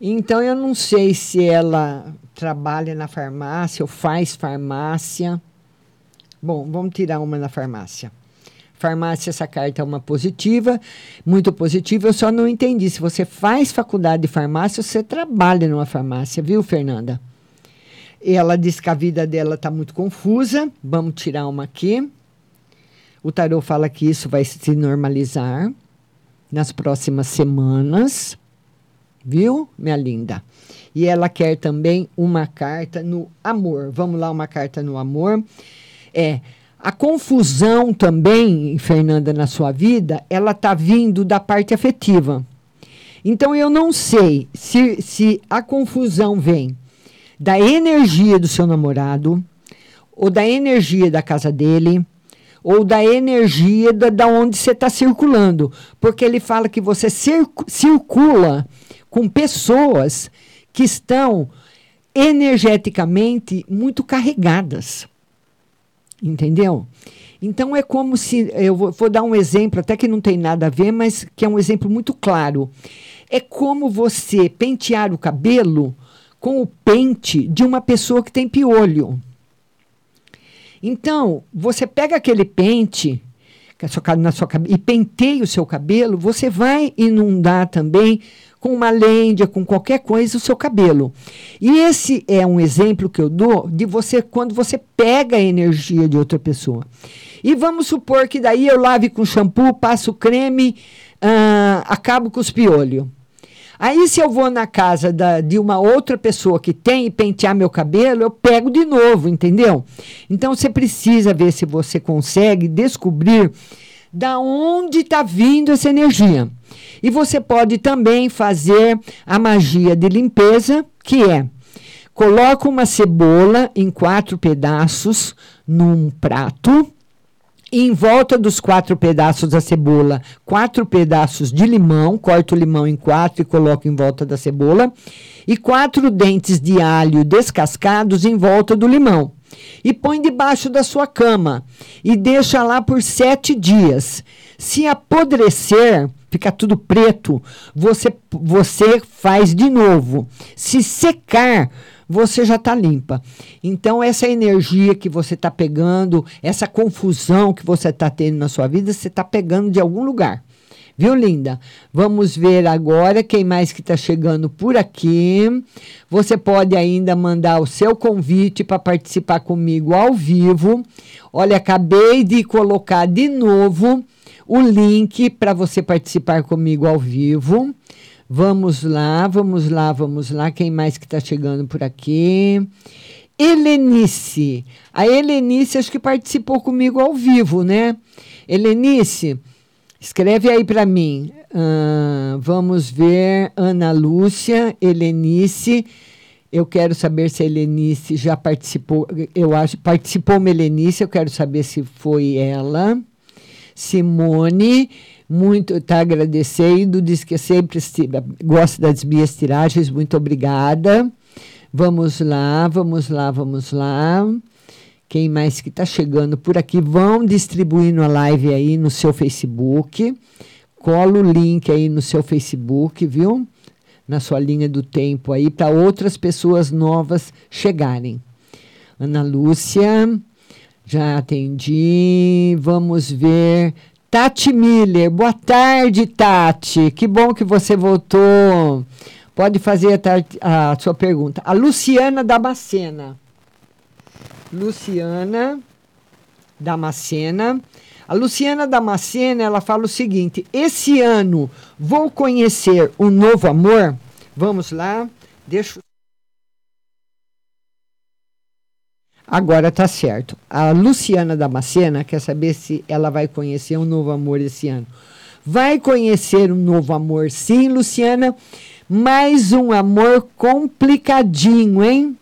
Então eu não sei se ela trabalha na farmácia ou faz farmácia. Bom, vamos tirar uma na farmácia. Farmácia, essa carta é uma positiva, muito positiva. Eu só não entendi se você faz faculdade de farmácia ou você trabalha numa farmácia, viu, Fernanda? Ela diz que a vida dela está muito confusa. Vamos tirar uma aqui. O tarô fala que isso vai se normalizar nas próximas semanas. Viu, minha linda? E ela quer também uma carta no amor. Vamos lá, uma carta no amor. É, a confusão também, Fernanda, na sua vida, ela está vindo da parte afetiva. Então eu não sei se, se a confusão vem da energia do seu namorado, ou da energia da casa dele, ou da energia da, da onde você está circulando. Porque ele fala que você circu circula com pessoas que estão energeticamente muito carregadas. Entendeu? Então é como se. Eu vou, vou, dar um exemplo, até que não tem nada a ver, mas que é um exemplo muito claro. É como você pentear o cabelo com o pente de uma pessoa que tem piolho. Então, você pega aquele pente na sua, e penteia o seu cabelo, você vai inundar também com uma lêndia, com qualquer coisa, o seu cabelo. E esse é um exemplo que eu dou de você quando você pega a energia de outra pessoa. E vamos supor que daí eu lave com shampoo, passo creme, uh, acabo com os piolhos. Aí, se eu vou na casa da, de uma outra pessoa que tem e pentear meu cabelo, eu pego de novo, entendeu? Então, você precisa ver se você consegue descobrir da onde está vindo essa energia. E você pode também fazer a magia de limpeza, que é coloca uma cebola em quatro pedaços num prato. E em volta dos quatro pedaços da cebola, quatro pedaços de limão, corta o limão em quatro e coloca em volta da cebola, e quatro dentes de alho descascados em volta do limão e põe debaixo da sua cama e deixa lá por sete dias. Se apodrecer, fica tudo preto, você, você faz de novo. Se secar, você já está limpa. Então, essa energia que você está pegando, essa confusão que você está tendo na sua vida, você está pegando de algum lugar. Viu, linda? Vamos ver agora quem mais que está chegando por aqui. Você pode ainda mandar o seu convite para participar comigo ao vivo. Olha, acabei de colocar de novo o link para você participar comigo ao vivo. Vamos lá, vamos lá, vamos lá. Quem mais que está chegando por aqui? Helenice. A Helenice acho que participou comigo ao vivo, né? Helenice, Escreve aí para mim. Uh, vamos ver. Ana Lúcia, Helenice. Eu quero saber se a Helenice já participou. Eu acho participou Melenice. Eu quero saber se foi ela. Simone, muito está agradecendo. Diz que sempre gosta das minhas tiragens. Muito obrigada. Vamos lá, vamos lá, vamos lá. Quem mais que está chegando por aqui, vão distribuindo a live aí no seu Facebook. Cola o link aí no seu Facebook, viu? Na sua linha do tempo aí, para outras pessoas novas chegarem. Ana Lúcia, já atendi. Vamos ver. Tati Miller, boa tarde, Tati. Que bom que você voltou. Pode fazer a, a sua pergunta. A Luciana Damascena. Luciana Damascena. A Luciana Damascena, ela fala o seguinte: esse ano vou conhecer um novo amor. Vamos lá, deixa. Agora tá certo. A Luciana Damascena quer saber se ela vai conhecer um novo amor esse ano. Vai conhecer um novo amor, sim, Luciana, mas um amor complicadinho, hein?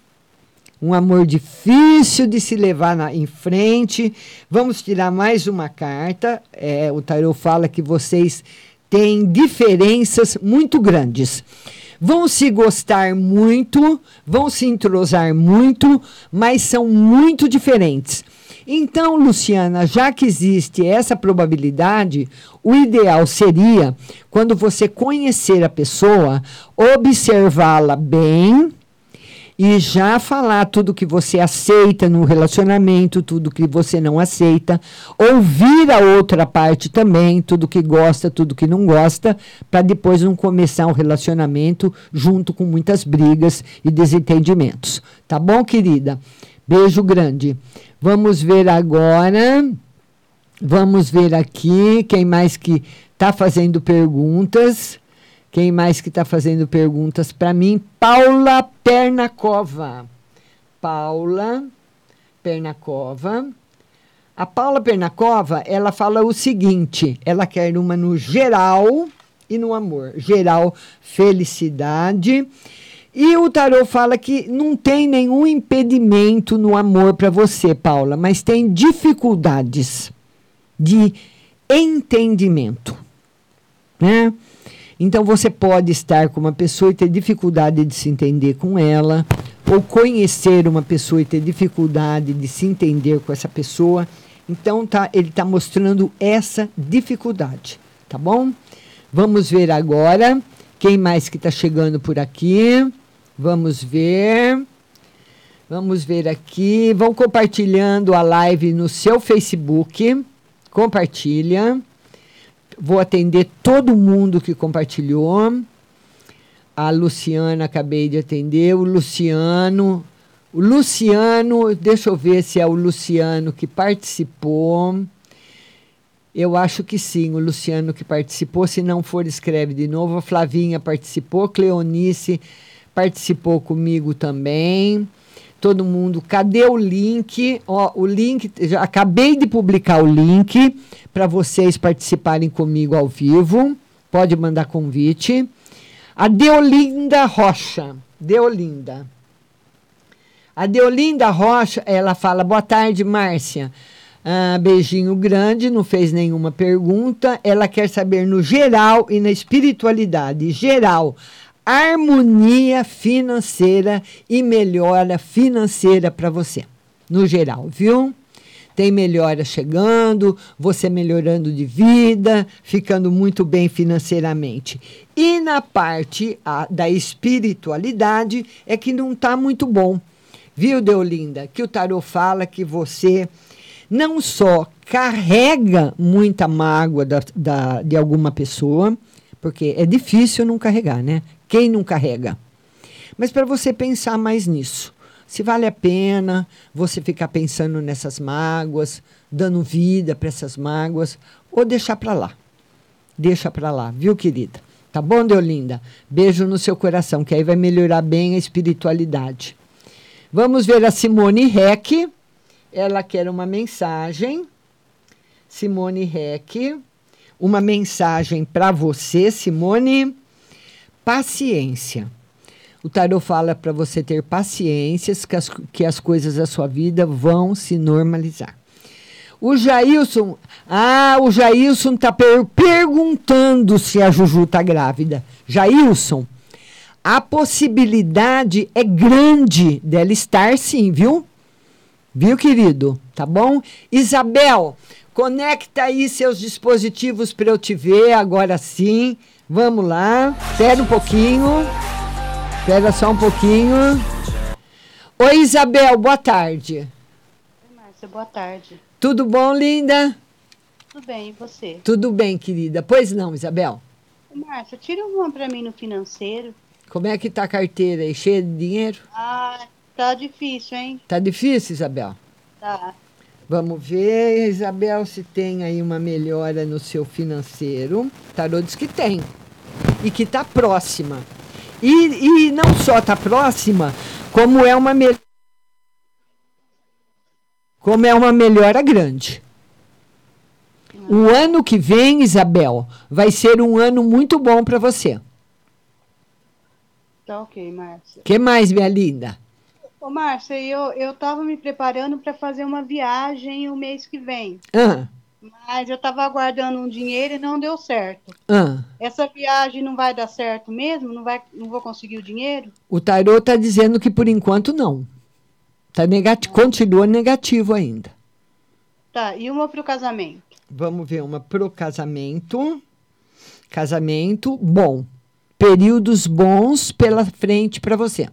Um amor difícil de se levar na, em frente. Vamos tirar mais uma carta. É, o tarot fala que vocês têm diferenças muito grandes. Vão se gostar muito, vão se entrosar muito, mas são muito diferentes. Então, Luciana, já que existe essa probabilidade, o ideal seria, quando você conhecer a pessoa, observá-la bem e já falar tudo que você aceita no relacionamento, tudo que você não aceita, ouvir a outra parte também, tudo que gosta, tudo que não gosta, para depois não começar um relacionamento junto com muitas brigas e desentendimentos. Tá bom, querida? Beijo grande. Vamos ver agora. Vamos ver aqui quem mais que está fazendo perguntas. Quem mais que está fazendo perguntas para mim? Paula Pernacova. Paula Pernacova. A Paula Pernacova, ela fala o seguinte: ela quer uma no geral e no amor. Geral, felicidade. E o tarô fala que não tem nenhum impedimento no amor para você, Paula, mas tem dificuldades de entendimento, né? Então você pode estar com uma pessoa e ter dificuldade de se entender com ela, ou conhecer uma pessoa e ter dificuldade de se entender com essa pessoa. Então tá, ele está mostrando essa dificuldade, tá bom? Vamos ver agora quem mais que está chegando por aqui. Vamos ver. Vamos ver aqui. Vão compartilhando a live no seu Facebook. Compartilha. Vou atender todo mundo que compartilhou. A Luciana, acabei de atender. O Luciano. O Luciano, deixa eu ver se é o Luciano que participou. Eu acho que sim, o Luciano que participou. Se não for, escreve de novo. A Flavinha participou. Cleonice participou comigo também. Todo mundo, cadê o link? Ó, o link, já acabei de publicar o link para vocês participarem comigo ao vivo. Pode mandar convite. A Deolinda Rocha. Deolinda. A Deolinda Rocha, ela fala: Boa tarde, Márcia. Ah, beijinho grande, não fez nenhuma pergunta. Ela quer saber no geral e na espiritualidade. Geral, harmonia financeira e melhora financeira para você, no geral, viu? Tem melhora chegando, você melhorando de vida, ficando muito bem financeiramente. E na parte a, da espiritualidade é que não está muito bom. Viu, Deolinda? Que o tarot fala que você não só carrega muita mágoa da, da, de alguma pessoa, porque é difícil não carregar, né? Quem não carrega? Mas para você pensar mais nisso. Se vale a pena você ficar pensando nessas mágoas, dando vida para essas mágoas, ou deixar para lá. Deixa para lá, viu, querida? Tá bom, Deolinda? Beijo no seu coração, que aí vai melhorar bem a espiritualidade. Vamos ver a Simone Reck. Ela quer uma mensagem. Simone Reck. Uma mensagem para você, Simone paciência. O tarot fala para você ter paciência, que as, que as coisas da sua vida vão se normalizar. O Jailson, ah, o Jailson está per perguntando se a Juju está grávida. Jailson, a possibilidade é grande dela estar sim, viu? Viu, querido? Tá bom? Isabel, conecta aí seus dispositivos para eu te ver agora sim. Vamos lá. Espera um pouquinho. Espera só um pouquinho. Oi, Isabel, boa tarde. Oi, Márcia, boa tarde. Tudo bom, linda? Tudo bem, e você? Tudo bem, querida. Pois não, Isabel? Márcia, tira uma para mim no financeiro. Como é que tá a carteira aí? Cheia de dinheiro? Ah, tá difícil, hein? Tá difícil, Isabel? Tá. Vamos ver, Isabel, se tem aí uma melhora no seu financeiro. Tarô diz que tem e que está próxima. E, e não só está próxima, como é uma melhora. Como é uma melhora grande. O ano que vem, Isabel, vai ser um ano muito bom para você. Tá ok, Márcia. que mais, minha linda? Ô, Márcia, eu, eu tava me preparando para fazer uma viagem o mês que vem. Ah, Mas eu tava aguardando um dinheiro e não deu certo. ah. Essa viagem não vai dar certo mesmo? Não, vai, não vou conseguir o dinheiro? O tarô está dizendo que por enquanto não. Tá negativo, continua negativo ainda. Tá, e uma pro casamento? Vamos ver uma pro casamento. Casamento bom. Períodos bons pela frente para você.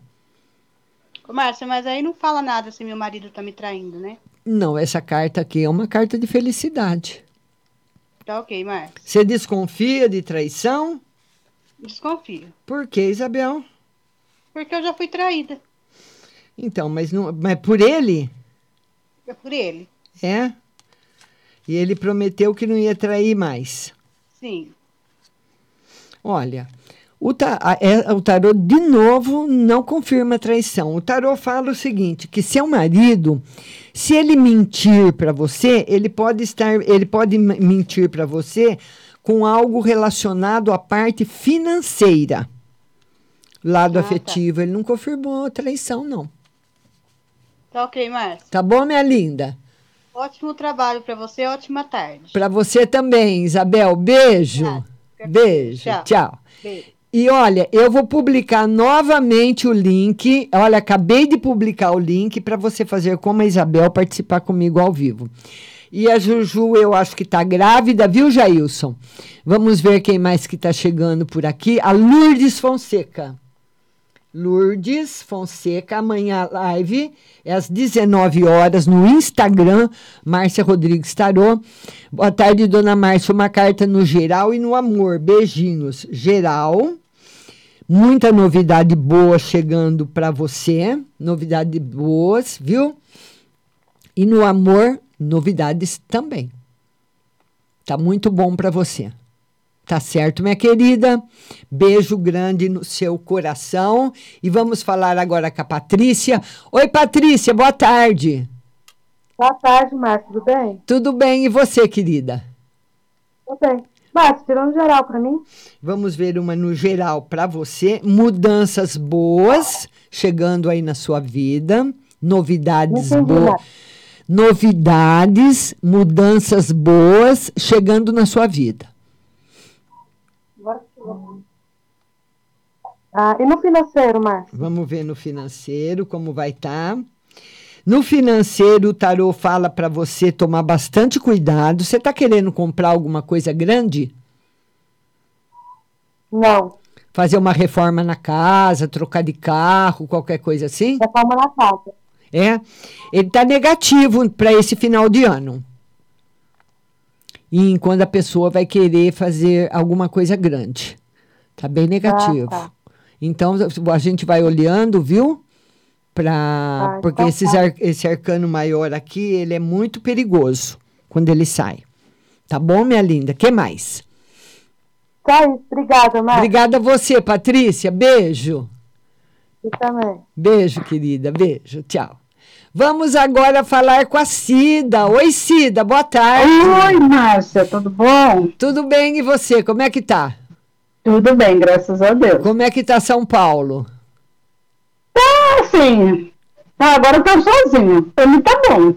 Ô, Márcia, mas aí não fala nada se meu marido tá me traindo, né? Não, essa carta aqui é uma carta de felicidade. Tá ok, Márcia. Você desconfia de traição? Desconfio. Por que, Isabel? Porque eu já fui traída. Então, mas, não, mas por ele? É por ele. É? E ele prometeu que não ia trair mais. Sim. Olha, o, é- o tarô de novo não confirma a traição. O tarô fala o seguinte, que seu marido, se ele mentir para você, ele pode estar, ele pode mentir para você com algo relacionado à parte financeira. Lado Ah, tá. afetivo, ele não confirmou a traição não. Tá ok, Márcia. Tá bom, minha linda? Ótimo trabalho pra você, ótima tarde. Para você também, Isabel. Beijo. Beijo. Tchau. Tchau. Beijo. E olha, eu vou publicar novamente o link. Olha, acabei de publicar o link para você fazer como a Isabel participar comigo ao vivo. E a Juju, eu acho que tá grávida, viu, Jailson? Vamos ver quem mais que tá chegando por aqui. A Lourdes Fonseca. Lourdes Fonseca, amanhã live, é às 19 horas no Instagram, Márcia Rodrigues Tarô. Boa tarde, dona Márcia. Uma carta no geral e no amor. Beijinhos. Geral. Muita novidade boa chegando para você. Novidades boas, viu? E no amor, novidades também. Tá muito bom para você. Tá certo, minha querida? Beijo grande no seu coração. E vamos falar agora com a Patrícia. Oi, Patrícia, boa tarde. Boa tarde, Márcia, tudo bem? Tudo bem? E você, querida? Tudo bem. Márcia, tirando geral pra mim. Vamos ver uma no geral para você. Mudanças boas chegando aí na sua vida. Novidades boas. Novidades, mudanças boas chegando na sua vida. Agora que eu- Ah, e no financeiro, Márcia? Vamos ver no financeiro como vai estar. No financeiro, o tarô fala para você tomar bastante cuidado. Você está querendo comprar alguma coisa grande? Não. Fazer uma reforma na casa, trocar de carro, qualquer coisa assim? Reforma na casa. É. Ele está negativo para esse final de ano. E quando a pessoa vai querer fazer alguma coisa grande. Tá bem negativo. Ah, tá. Então a gente vai olhando, viu? Pra, Ah, porque então esses tá. ar- esse arcano maior aqui, ele é muito perigoso quando ele sai. Tá bom, minha linda? que mais? Tá isso, obrigada, Márcia. Obrigada a você, Patrícia. Beijo. Você também. Beijo, querida. Beijo. Tchau. Vamos agora falar com a Cida. Oi, Cida. Boa tarde. Oi, Márcia. Tudo bom? Tudo bem. E você? Como é que tá? Tudo bem, graças a Deus. Como é que tá São Paulo? Tá assim. Ah, agora eu tô sozinha. Pra mim tá bom.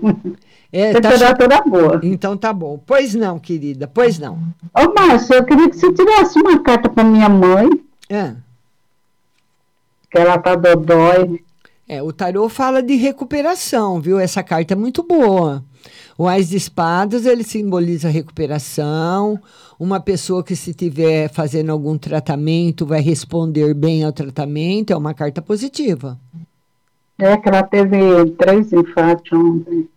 É, Temperatura boa. Então tá bom. Pois não, querida. Pois não. Ô, Márcia, eu queria que você tirasse uma carta pra minha mãe, É. que ela tá dodói. É, o tarô fala de recuperação, viu? Essa carta é muito boa. O Ás de Espadas, ele simboliza recuperação. Uma pessoa que se estiver fazendo algum tratamento vai responder bem ao tratamento, é uma carta positiva. É que ela teve três infartos ontem.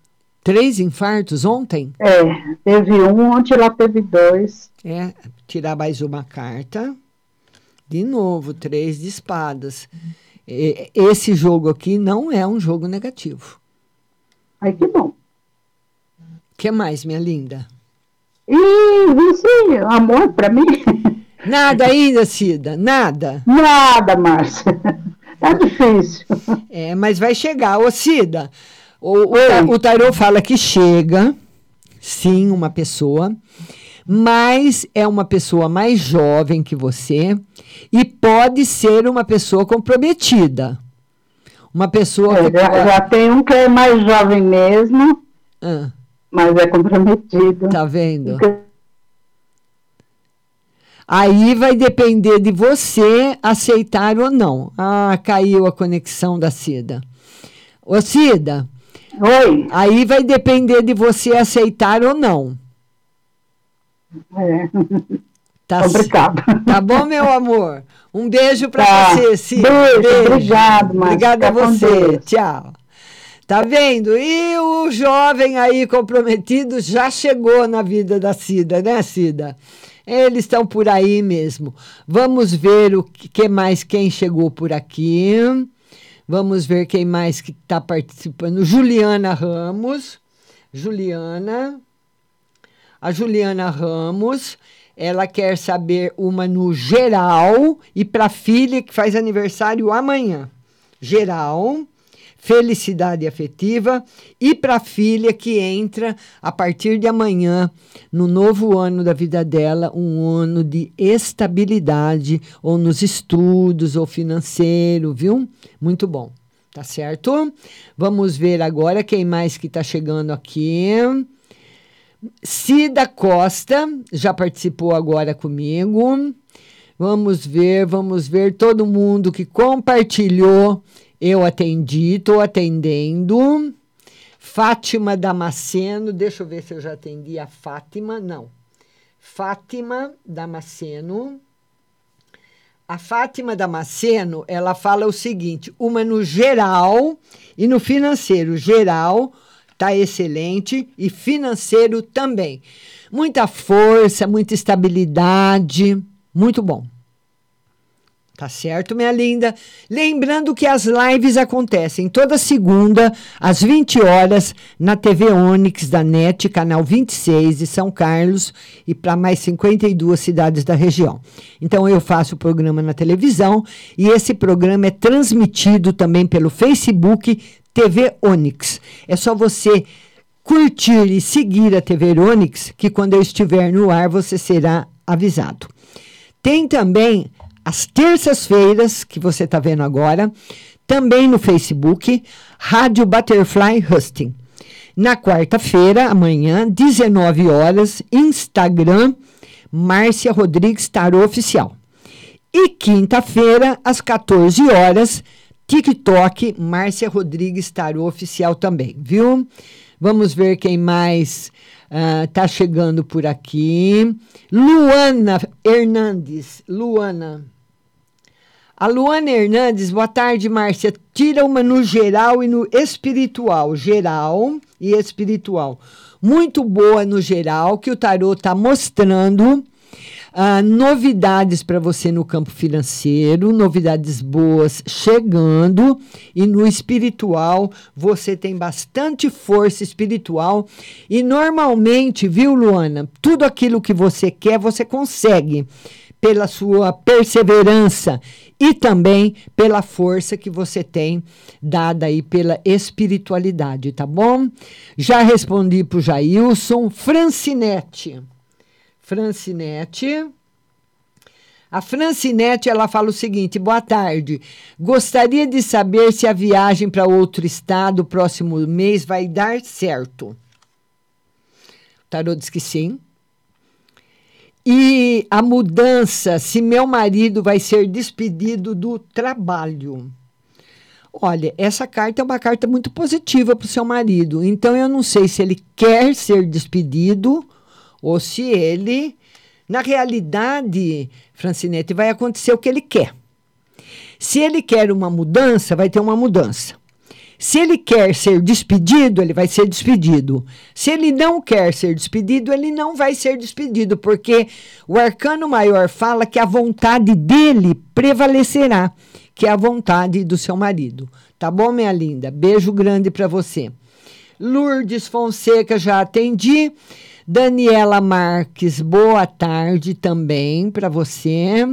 Três infartos ontem? É, teve um, ontem ela teve dois. É, tirar mais uma carta. De novo, três de espadas. Esse jogo aqui não é um jogo negativo. Ai, que bom. O que mais, minha linda? E você, amor, pra mim? Nada ainda, Cida, nada. Nada, Márcia. Tá difícil. É, mas vai chegar. Ô, Cida, o, o, o tarô fala que chega, sim, uma pessoa, mas é uma pessoa mais jovem que você e pode ser uma pessoa comprometida. Uma pessoa É, que. já, já tem um que é mais jovem mesmo, Ah, mas é comprometido. tá vendo? Aí vai depender de você aceitar ou não. Ah, caiu a conexão da Cida. Ô, Cida, Oi. Aí vai depender de você aceitar ou não. É. Tá, Obrigada. Tá bom, meu amor? Um beijo pra Tá. você, Cid. Beijo, obrigado, Márcia. Obrigada a você. Tchau. Tá vendo? E o jovem aí comprometido já chegou na vida da Cida, né, Cida? Eles estão por aí mesmo. Vamos ver o que mais, quem chegou por aqui. Vamos ver quem mais que está participando. Juliana Ramos. Juliana. A Juliana Ramos, ela quer saber uma no geral e para filha que faz aniversário amanhã. Geral, felicidade afetiva e para a filha que entra a partir de amanhã no novo ano da vida dela, um ano de estabilidade ou nos estudos ou financeiro, viu? Muito bom. Tá certo? Vamos ver agora quem mais que está chegando aqui. Cida Costa já participou agora comigo. Vamos ver, vamos ver todo mundo que compartilhou. Eu atendi, estou atendendo. Fátima Damasceno, deixa eu ver se eu já atendi a Fátima. Não. Fátima Damasceno. A Fátima Damasceno, ela fala o seguinte: uma no geral e no financeiro. Geral está excelente e financeiro também. Muita força, muita estabilidade, muito bom. Tá certo, minha linda? Lembrando que as lives acontecem toda segunda, às 20 horas, na TV Onix da NET, canal 26 de São Carlos, e para mais 52 cidades da região. Então, eu faço o programa na televisão e esse programa é transmitido também pelo Facebook TV Onix. É só você curtir e seguir a TV Onix, que quando eu estiver no ar, você será avisado. Tem também às terças-feiras, que você está vendo agora, também no Facebook, Rádio Butterfly Husting. Na quarta-feira, amanhã, 19 horas, Instagram, Márcia Rodrigues Tarô Oficial. E quinta-feira, às 14 horas, TikTok, Márcia Rodrigues Tarô Oficial também, viu? Vamos ver quem mais está chegando por aqui. Luana Hernandes. Luana. A Luana Hernandes, boa tarde, Márcia. Tira uma no geral e no espiritual. Geral e espiritual. Muito boa no geral, que o tarô está mostrando. Ah, novidades para você no campo financeiro, novidades boas chegando, e no espiritual você tem bastante força espiritual. E normalmente, viu, Luana, tudo aquilo que você quer, você consegue pela sua perseverança e também pela força que você tem dada aí pela espiritualidade, tá bom? Já respondi para o Jailson. Francinete. Francinete. A Francinete, ela fala o seguinte: boa tarde. Gostaria de saber se a viagem para outro estado próximo mês vai dar certo. O tarô diz que sim. E a mudança, se meu marido vai ser despedido do trabalho. Olha, essa carta é uma carta muito positiva para o seu marido. Então, eu não sei se ele quer ser despedido ou se ele, na realidade, Francinete, vai acontecer o que ele quer. Se ele quer uma mudança, vai ter uma mudança. Se ele quer ser despedido, ele vai ser despedido. Se ele não quer ser despedido, ele não vai ser despedido, porque o arcano maior fala que a vontade dele prevalecerá, que é a vontade do seu marido. Tá bom, minha linda? Beijo grande para você. Lourdes Fonseca, já atendi. Daniela Marques, boa tarde também para você.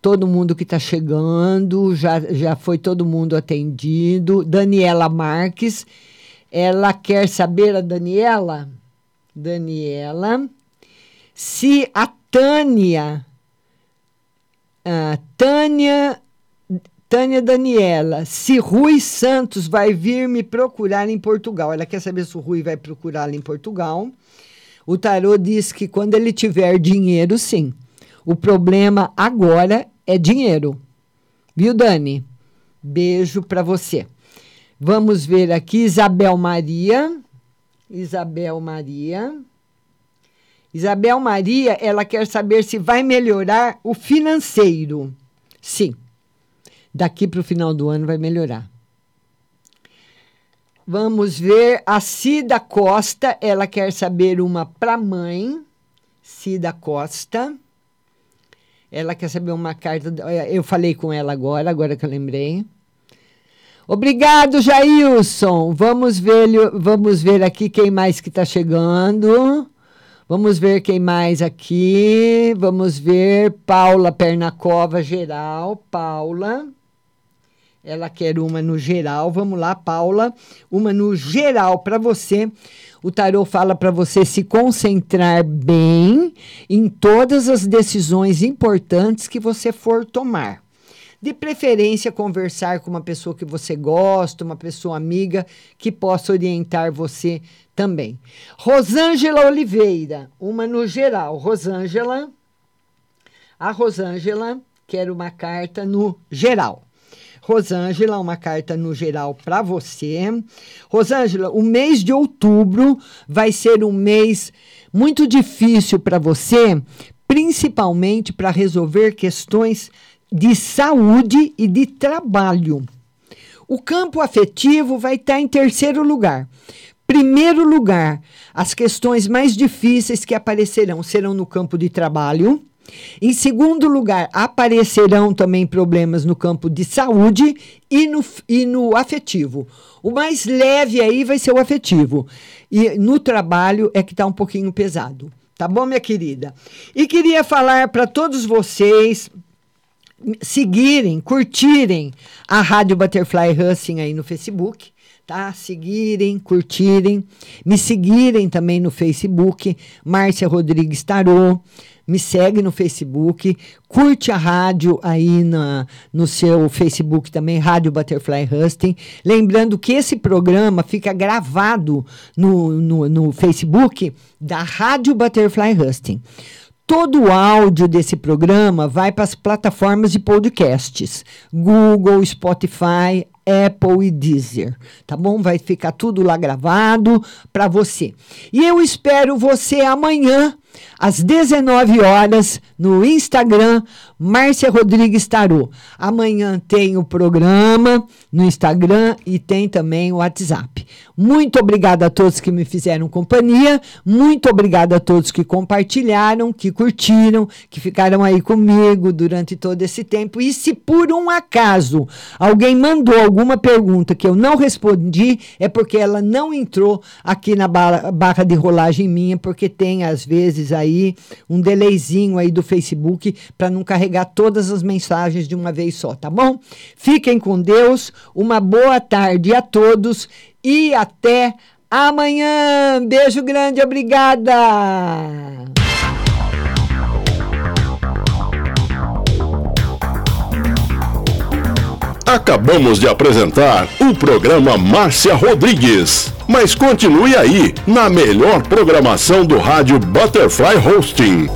Todo mundo que está chegando, já, já foi todo mundo atendido. Daniela Marques, ela quer saber, a Daniela, Daniela, se a Tânia, a Tânia, Tânia Daniela, se Rui Santos vai vir me procurar em Portugal. Ela quer saber se o Rui vai procurá-la em Portugal. O tarô diz que quando ele tiver dinheiro, sim. O problema agora é dinheiro. Viu, Dani? Beijo para você. Vamos ver aqui, Isabel Maria. Isabel Maria. Isabel Maria, ela quer saber se vai melhorar o financeiro. Sim. Daqui para o final do ano vai melhorar. Vamos ver a Cida Costa, ela quer saber uma para mãe. Cida Costa. Ela quer saber uma carta. Eu falei com ela agora, agora que eu lembrei. Obrigado, Jailson. Vamos ver, vamos ver aqui quem mais que está chegando. Vamos ver quem mais aqui. Vamos ver Paula Pernacova, geral. Paula. Ela quer uma no geral. Vamos lá, Paula. Uma no geral para você. O tarô fala para você se concentrar bem em todas as decisões importantes que você for tomar. De preferência, conversar com uma pessoa que você gosta, uma pessoa amiga que possa orientar você também. Rosângela Oliveira, uma no geral. Rosângela, a Rosângela quer uma carta no geral. Rosângela, uma carta no geral para você. Rosângela, o mês de outubro vai ser um mês muito difícil para você, principalmente para resolver questões de saúde e de trabalho. O campo afetivo vai estar em terceiro lugar. Primeiro lugar, as questões mais difíceis que aparecerão serão no campo de trabalho. Em segundo lugar, aparecerão também problemas no campo de saúde e no, e no afetivo. O mais leve aí vai ser o afetivo. E no trabalho é que está um pouquinho pesado. Tá bom, minha querida? E queria falar para todos vocês seguirem, curtirem a Rádio Butterfly Husting aí no Facebook, tá? Seguirem, curtirem, me seguirem também no Facebook, Márcia Rodrigues Tarô. Me segue no Facebook, curte a rádio aí na, no seu Facebook também, Rádio Butterfly Husting. Lembrando que esse programa fica gravado no, no, no Facebook da Rádio Butterfly Husting. Todo o áudio desse programa vai para as plataformas de podcasts: Google, Spotify, Apple e Deezer, tá bom? Vai ficar tudo lá gravado para você. E eu espero você amanhã às 19 horas no Instagram Márcia Rodrigues Tarô. Amanhã tem o programa no Instagram e tem também o WhatsApp. Muito obrigada a todos que me fizeram companhia, muito obrigada a todos que compartilharam, que curtiram, que ficaram aí comigo durante todo esse tempo. E se por um acaso alguém mandou alguma pergunta que eu não respondi, é porque ela não entrou aqui na barra de rolagem minha, porque tem às vezes aí um delayzinho aí do Facebook para não carregar todas as mensagens de uma vez só, tá bom? Fiquem com Deus, uma boa tarde a todos e até amanhã. Beijo grande, obrigada. Acabamos de apresentar o programa Márcia Rodrigues. Mas continue aí, na melhor programação do rádio Butterfly Hosting.